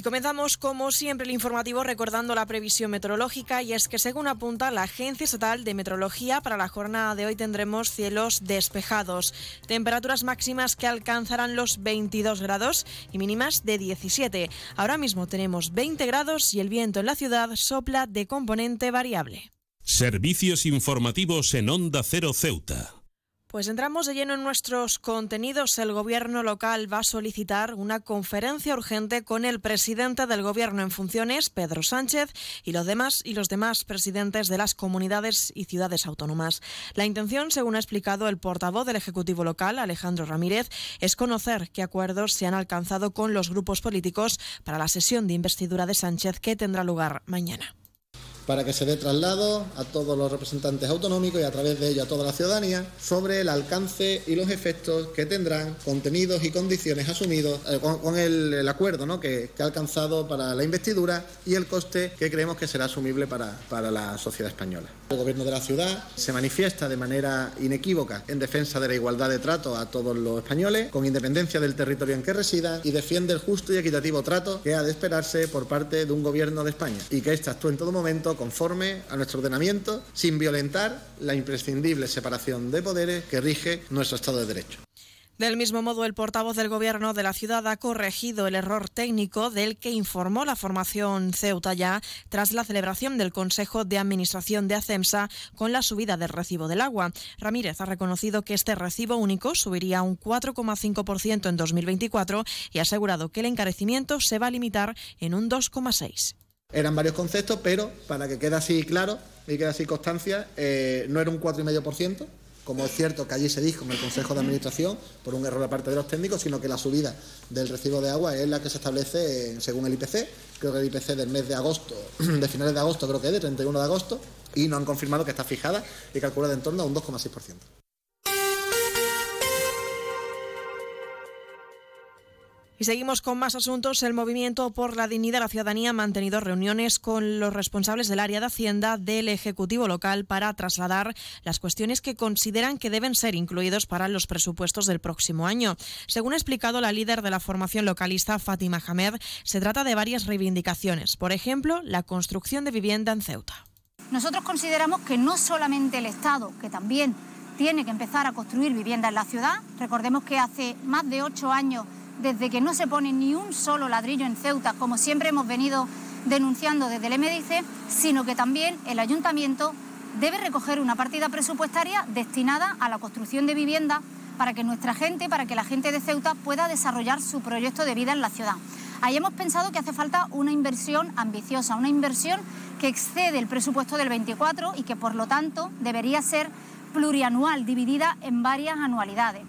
Y comenzamos como siempre el informativo recordando la previsión meteorológica y es que según apunta la Agencia Estatal de Meteorología para la jornada de hoy tendremos cielos despejados, temperaturas máximas que alcanzarán los 22 grados y mínimas de 17. Ahora mismo tenemos 20 grados y el viento en la ciudad sopla de componente variable. Servicios informativos en Onda Cero Ceuta. Pues entramos de lleno en nuestros contenidos. El gobierno local va a solicitar una conferencia urgente con el presidente del gobierno en funciones, Pedro Sánchez, y los demás y los demás presidentes de las comunidades y ciudades autónomas. La intención, según ha explicado el portavoz del Ejecutivo local, Alejandro Ramírez, es conocer qué acuerdos se han alcanzado con los grupos políticos para la sesión de investidura de Sánchez que tendrá lugar mañana para que se dé traslado a todos los representantes autonómicos y a través de ello a toda la ciudadanía sobre el alcance y los efectos que tendrán contenidos y condiciones asumidos eh, con, el, acuerdo ¿no? que, que, ha alcanzado para la investidura y el coste que creemos que será asumible para, para la sociedad española. El Gobierno de la ciudad se manifiesta de manera inequívoca en defensa de la igualdad de trato a todos los españoles, con independencia del territorio en que residan, y defiende el justo y equitativo trato que ha de esperarse por parte de un Gobierno de España y que éste actúe en todo momento conforme a nuestro ordenamiento, sin violentar la imprescindible separación de poderes que rige nuestro Estado de Derecho. Del mismo modo, el portavoz del Gobierno de la ciudad ha corregido el error técnico del que informó la formación Ceuta ya tras la celebración del Consejo de Administración de ACEMSA con la subida del recibo del agua. Ramírez ha reconocido que este recibo único subiría un 4,5% en 2024 y ha asegurado que el encarecimiento se va a limitar en un 2,6%. Eran varios conceptos, pero para que quede así claro y quede así constancia, eh, no era un 4,5%, como es cierto que allí se dijo en el Consejo de Administración, por un error aparte de los técnicos, sino que la subida del recibo de agua es la que se establece eh, según el IPC, creo que el IPC del mes de agosto, de finales de agosto, creo que es de 31 de agosto, y nos han confirmado que está fijada y calculada en torno a un 2,6%. Y seguimos con más asuntos. El Movimiento por la Dignidad de la Ciudadanía ha mantenido reuniones con los responsables del área de Hacienda del Ejecutivo local para trasladar las cuestiones que consideran que deben ser incluidos para los presupuestos del próximo año. Según ha explicado la líder de la formación localista, Fátima Hamed, se trata de varias reivindicaciones. Por ejemplo, la construcción de vivienda en Ceuta. Nosotros consideramos que no solamente el Estado, que también tiene que empezar a construir vivienda en la ciudad, recordemos que hace más de ocho años desde que no se pone ni un solo ladrillo en Ceuta, como siempre hemos venido denunciando desde el MDIC, sino que también el ayuntamiento debe recoger una partida presupuestaria destinada a la construcción de vivienda para que nuestra gente, para que la gente de Ceuta pueda desarrollar su proyecto de vida en la ciudad. Ahí hemos pensado que hace falta una inversión ambiciosa, una inversión que excede el presupuesto del 24 y que por lo tanto debería ser plurianual, dividida en varias anualidades.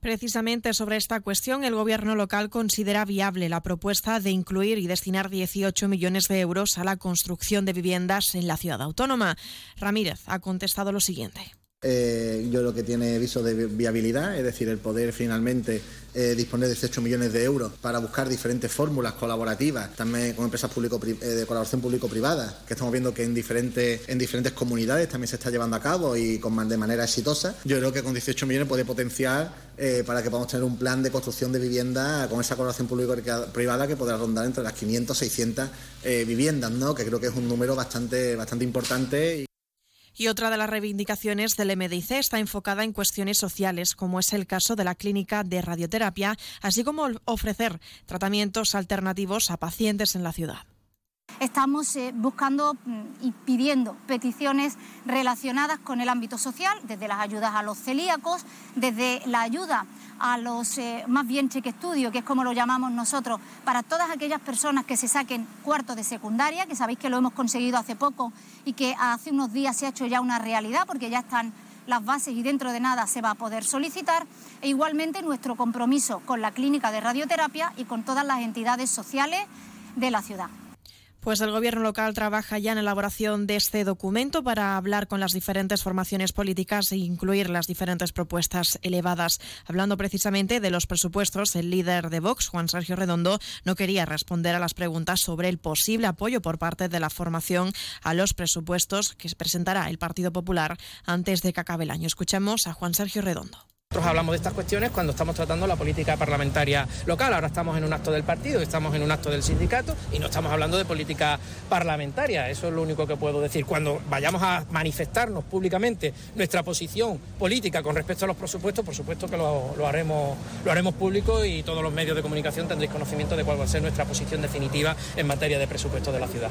Precisamente sobre esta cuestión, el Gobierno local considera viable la propuesta de incluir y destinar 18 millones de euros a la construcción de viviendas en la ciudad autónoma. Ramírez ha contestado lo siguiente. Eh, yo creo que tiene viso de viabilidad, es decir, el poder finalmente eh, disponer de 18 millones de euros para buscar diferentes fórmulas colaborativas, también con empresas público, eh, de colaboración público-privada, que estamos viendo que en diferentes, en diferentes comunidades también se está llevando a cabo y con, de manera exitosa. Yo creo que con 18 millones puede potenciar para que podamos tener un plan de construcción de vivienda con esa colaboración público-privada que podrá rondar entre las 500 600 viviendas, ¿no? que creo que es un número bastante, bastante importante. Y otra de las reivindicaciones del MDIC está enfocada en cuestiones sociales, como es el caso de la clínica de radioterapia, así como ofrecer tratamientos alternativos a pacientes en la ciudad. Estamos eh, buscando mm, y pidiendo peticiones relacionadas con el ámbito social, desde las ayudas a los celíacos, desde la ayuda a los eh, más bien cheque estudio, que es como lo llamamos nosotros, para todas aquellas personas que se saquen cuarto de secundaria, que sabéis que lo hemos conseguido hace poco y que hace unos días se ha hecho ya una realidad porque ya están las bases y dentro de nada se va a poder solicitar. E igualmente nuestro compromiso con la clínica de radioterapia y con todas las entidades sociales de la ciudad. Pues el Gobierno local trabaja ya en elaboración de este documento para hablar con las diferentes formaciones políticas e incluir las diferentes propuestas elevadas. Hablando precisamente de los presupuestos, el líder de Vox, Juan Sergio Redondo, no quería responder a las preguntas sobre el posible apoyo por parte de la formación a los presupuestos que presentará el Partido Popular antes de que acabe el año. Escuchemos a Juan Sergio Redondo. Nosotros hablamos de estas cuestiones cuando estamos tratando la política parlamentaria local. Ahora estamos en un acto del partido, estamos en un acto del sindicato y no estamos hablando de política parlamentaria. Eso es lo único que puedo decir. Cuando vayamos a manifestarnos públicamente nuestra posición política con respecto a los presupuestos, por supuesto que lo, haremos, lo haremos público y todos los medios de comunicación tendréis conocimiento de cuál va a ser nuestra posición definitiva en materia de presupuesto de la ciudad.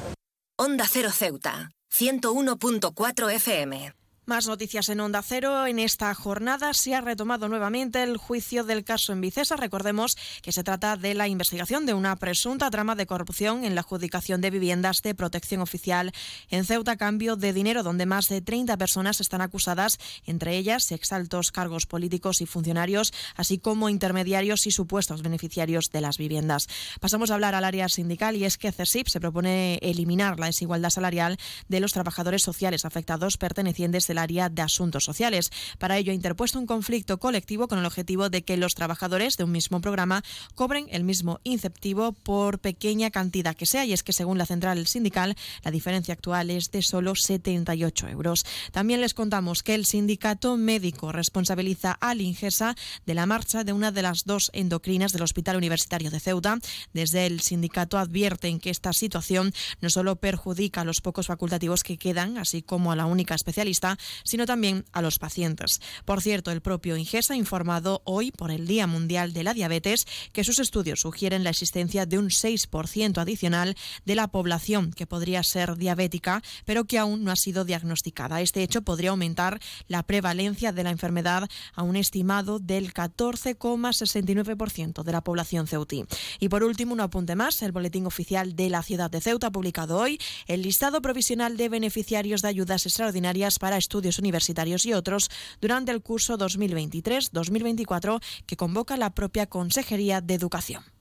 Onda Cero Ceuta, 101.4 FM. Más noticias en Onda Cero. En esta jornada se ha retomado nuevamente el juicio del caso en Vicesa. Recordemos que se trata de la investigación de una presunta trama de corrupción en la adjudicación de viviendas de protección oficial en Ceuta a cambio de dinero, donde más de 30 personas están acusadas, entre ellas exaltos cargos políticos y funcionarios, así como intermediarios y supuestos beneficiarios de las viviendas. Pasamos a hablar al área sindical y es que CESIP se propone eliminar la desigualdad salarial de los trabajadores sociales afectados pertenecientes de área de asuntos sociales. Para ello ha interpuesto un conflicto colectivo con el objetivo de que los trabajadores de un mismo programa cobren el mismo inceptivo por pequeña cantidad que sea. Y es que según la central sindical, la diferencia actual es de solo 78 euros. También les contamos que el sindicato médico responsabiliza al Ingesa de la marcha de una de las dos endocrinas del Hospital Universitario de Ceuta. Desde el sindicato advierten que esta situación no solo perjudica a los pocos facultativos que quedan, así como a la única especialista, sino también a los pacientes. Por cierto, el propio Ingesa ha informado hoy por el Día Mundial de la Diabetes que sus estudios sugieren la existencia de un 6% adicional de la población que podría ser diabética, pero que aún no ha sido diagnosticada. Este hecho podría aumentar la prevalencia de la enfermedad a un estimado del 14,69% de la población ceutí. Y por último, un apunte más, el Boletín Oficial de la Ciudad de Ceuta ha publicado hoy el listado provisional de beneficiarios de ayudas extraordinarias para estudios estudios universitarios y otros durante el curso 2023-2024 que convoca la propia Consejería de Educación.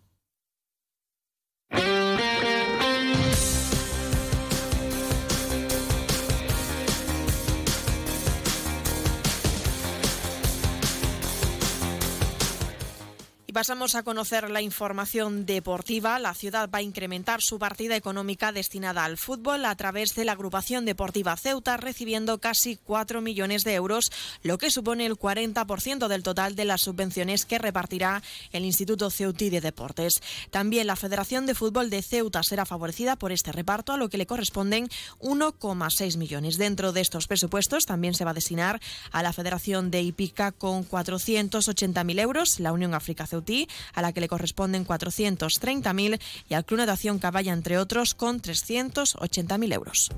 Pasamos a conocer la información deportiva. La ciudad va a incrementar su partida económica destinada al fútbol a través de la agrupación deportiva Ceuta, recibiendo casi 4 millones de euros, lo que supone el 40% del total de las subvenciones que repartirá el Instituto Ceutí de Deportes. También la Federación de Fútbol de Ceuta será favorecida por este reparto, a lo que le corresponden 1,6 millones. Dentro de estos presupuestos también se va a destinar a la Federación de Ipica con 480.000 euros, la Unión África A la que le corresponden 430.000, y al Club Natación Caballa, entre otros, con 380.000 euros.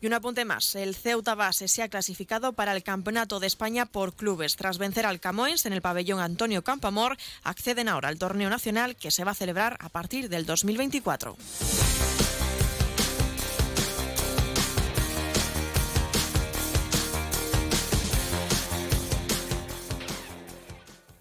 Y un apunte más, el Ceuta Base se ha clasificado para el Campeonato de España por clubes. Tras vencer al Camoens en el pabellón Antonio Campamor, acceden ahora al torneo nacional que se va a celebrar a partir del 2024.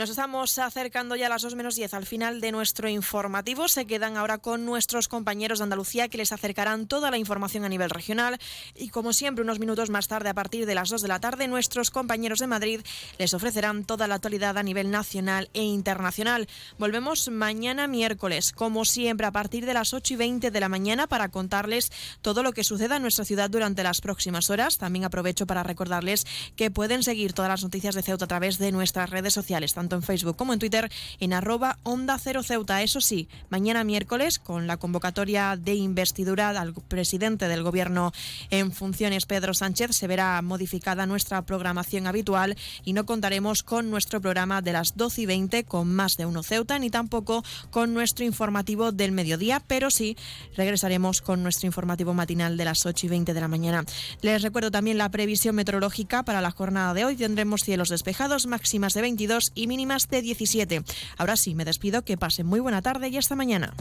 Nos estamos acercando ya a las 2 menos 10 al final de nuestro informativo. Se quedan ahora con nuestros compañeros de Andalucía que les acercarán toda la información a nivel regional. Y como siempre, unos minutos más tarde, a partir de las 2 de la tarde, nuestros compañeros de Madrid les ofrecerán toda la actualidad a nivel nacional e internacional. Volvemos mañana miércoles, como siempre, a partir de las 8 y 20 de la mañana para contarles todo lo que suceda en nuestra ciudad durante las próximas horas. También aprovecho para recordarles que pueden seguir todas las noticias de Ceuta a través de nuestras redes sociales tanto en Facebook como en Twitter, en arroba Onda Cero Ceuta. Eso sí, mañana miércoles, con la convocatoria de investidura al presidente del Gobierno en funciones, Pedro Sánchez, se verá modificada nuestra programación habitual y no contaremos con nuestro programa de las 12 y 20 con más de uno Ceuta, ni tampoco con nuestro informativo del mediodía, pero sí regresaremos con nuestro informativo matinal de las 8 y 20 de la mañana. Les recuerdo también la previsión meteorológica para la jornada de hoy. Tendremos cielos despejados, máximas de 22 y mínimas de 17. Ahora sí, me despido, que pasen muy buena tarde y hasta mañana.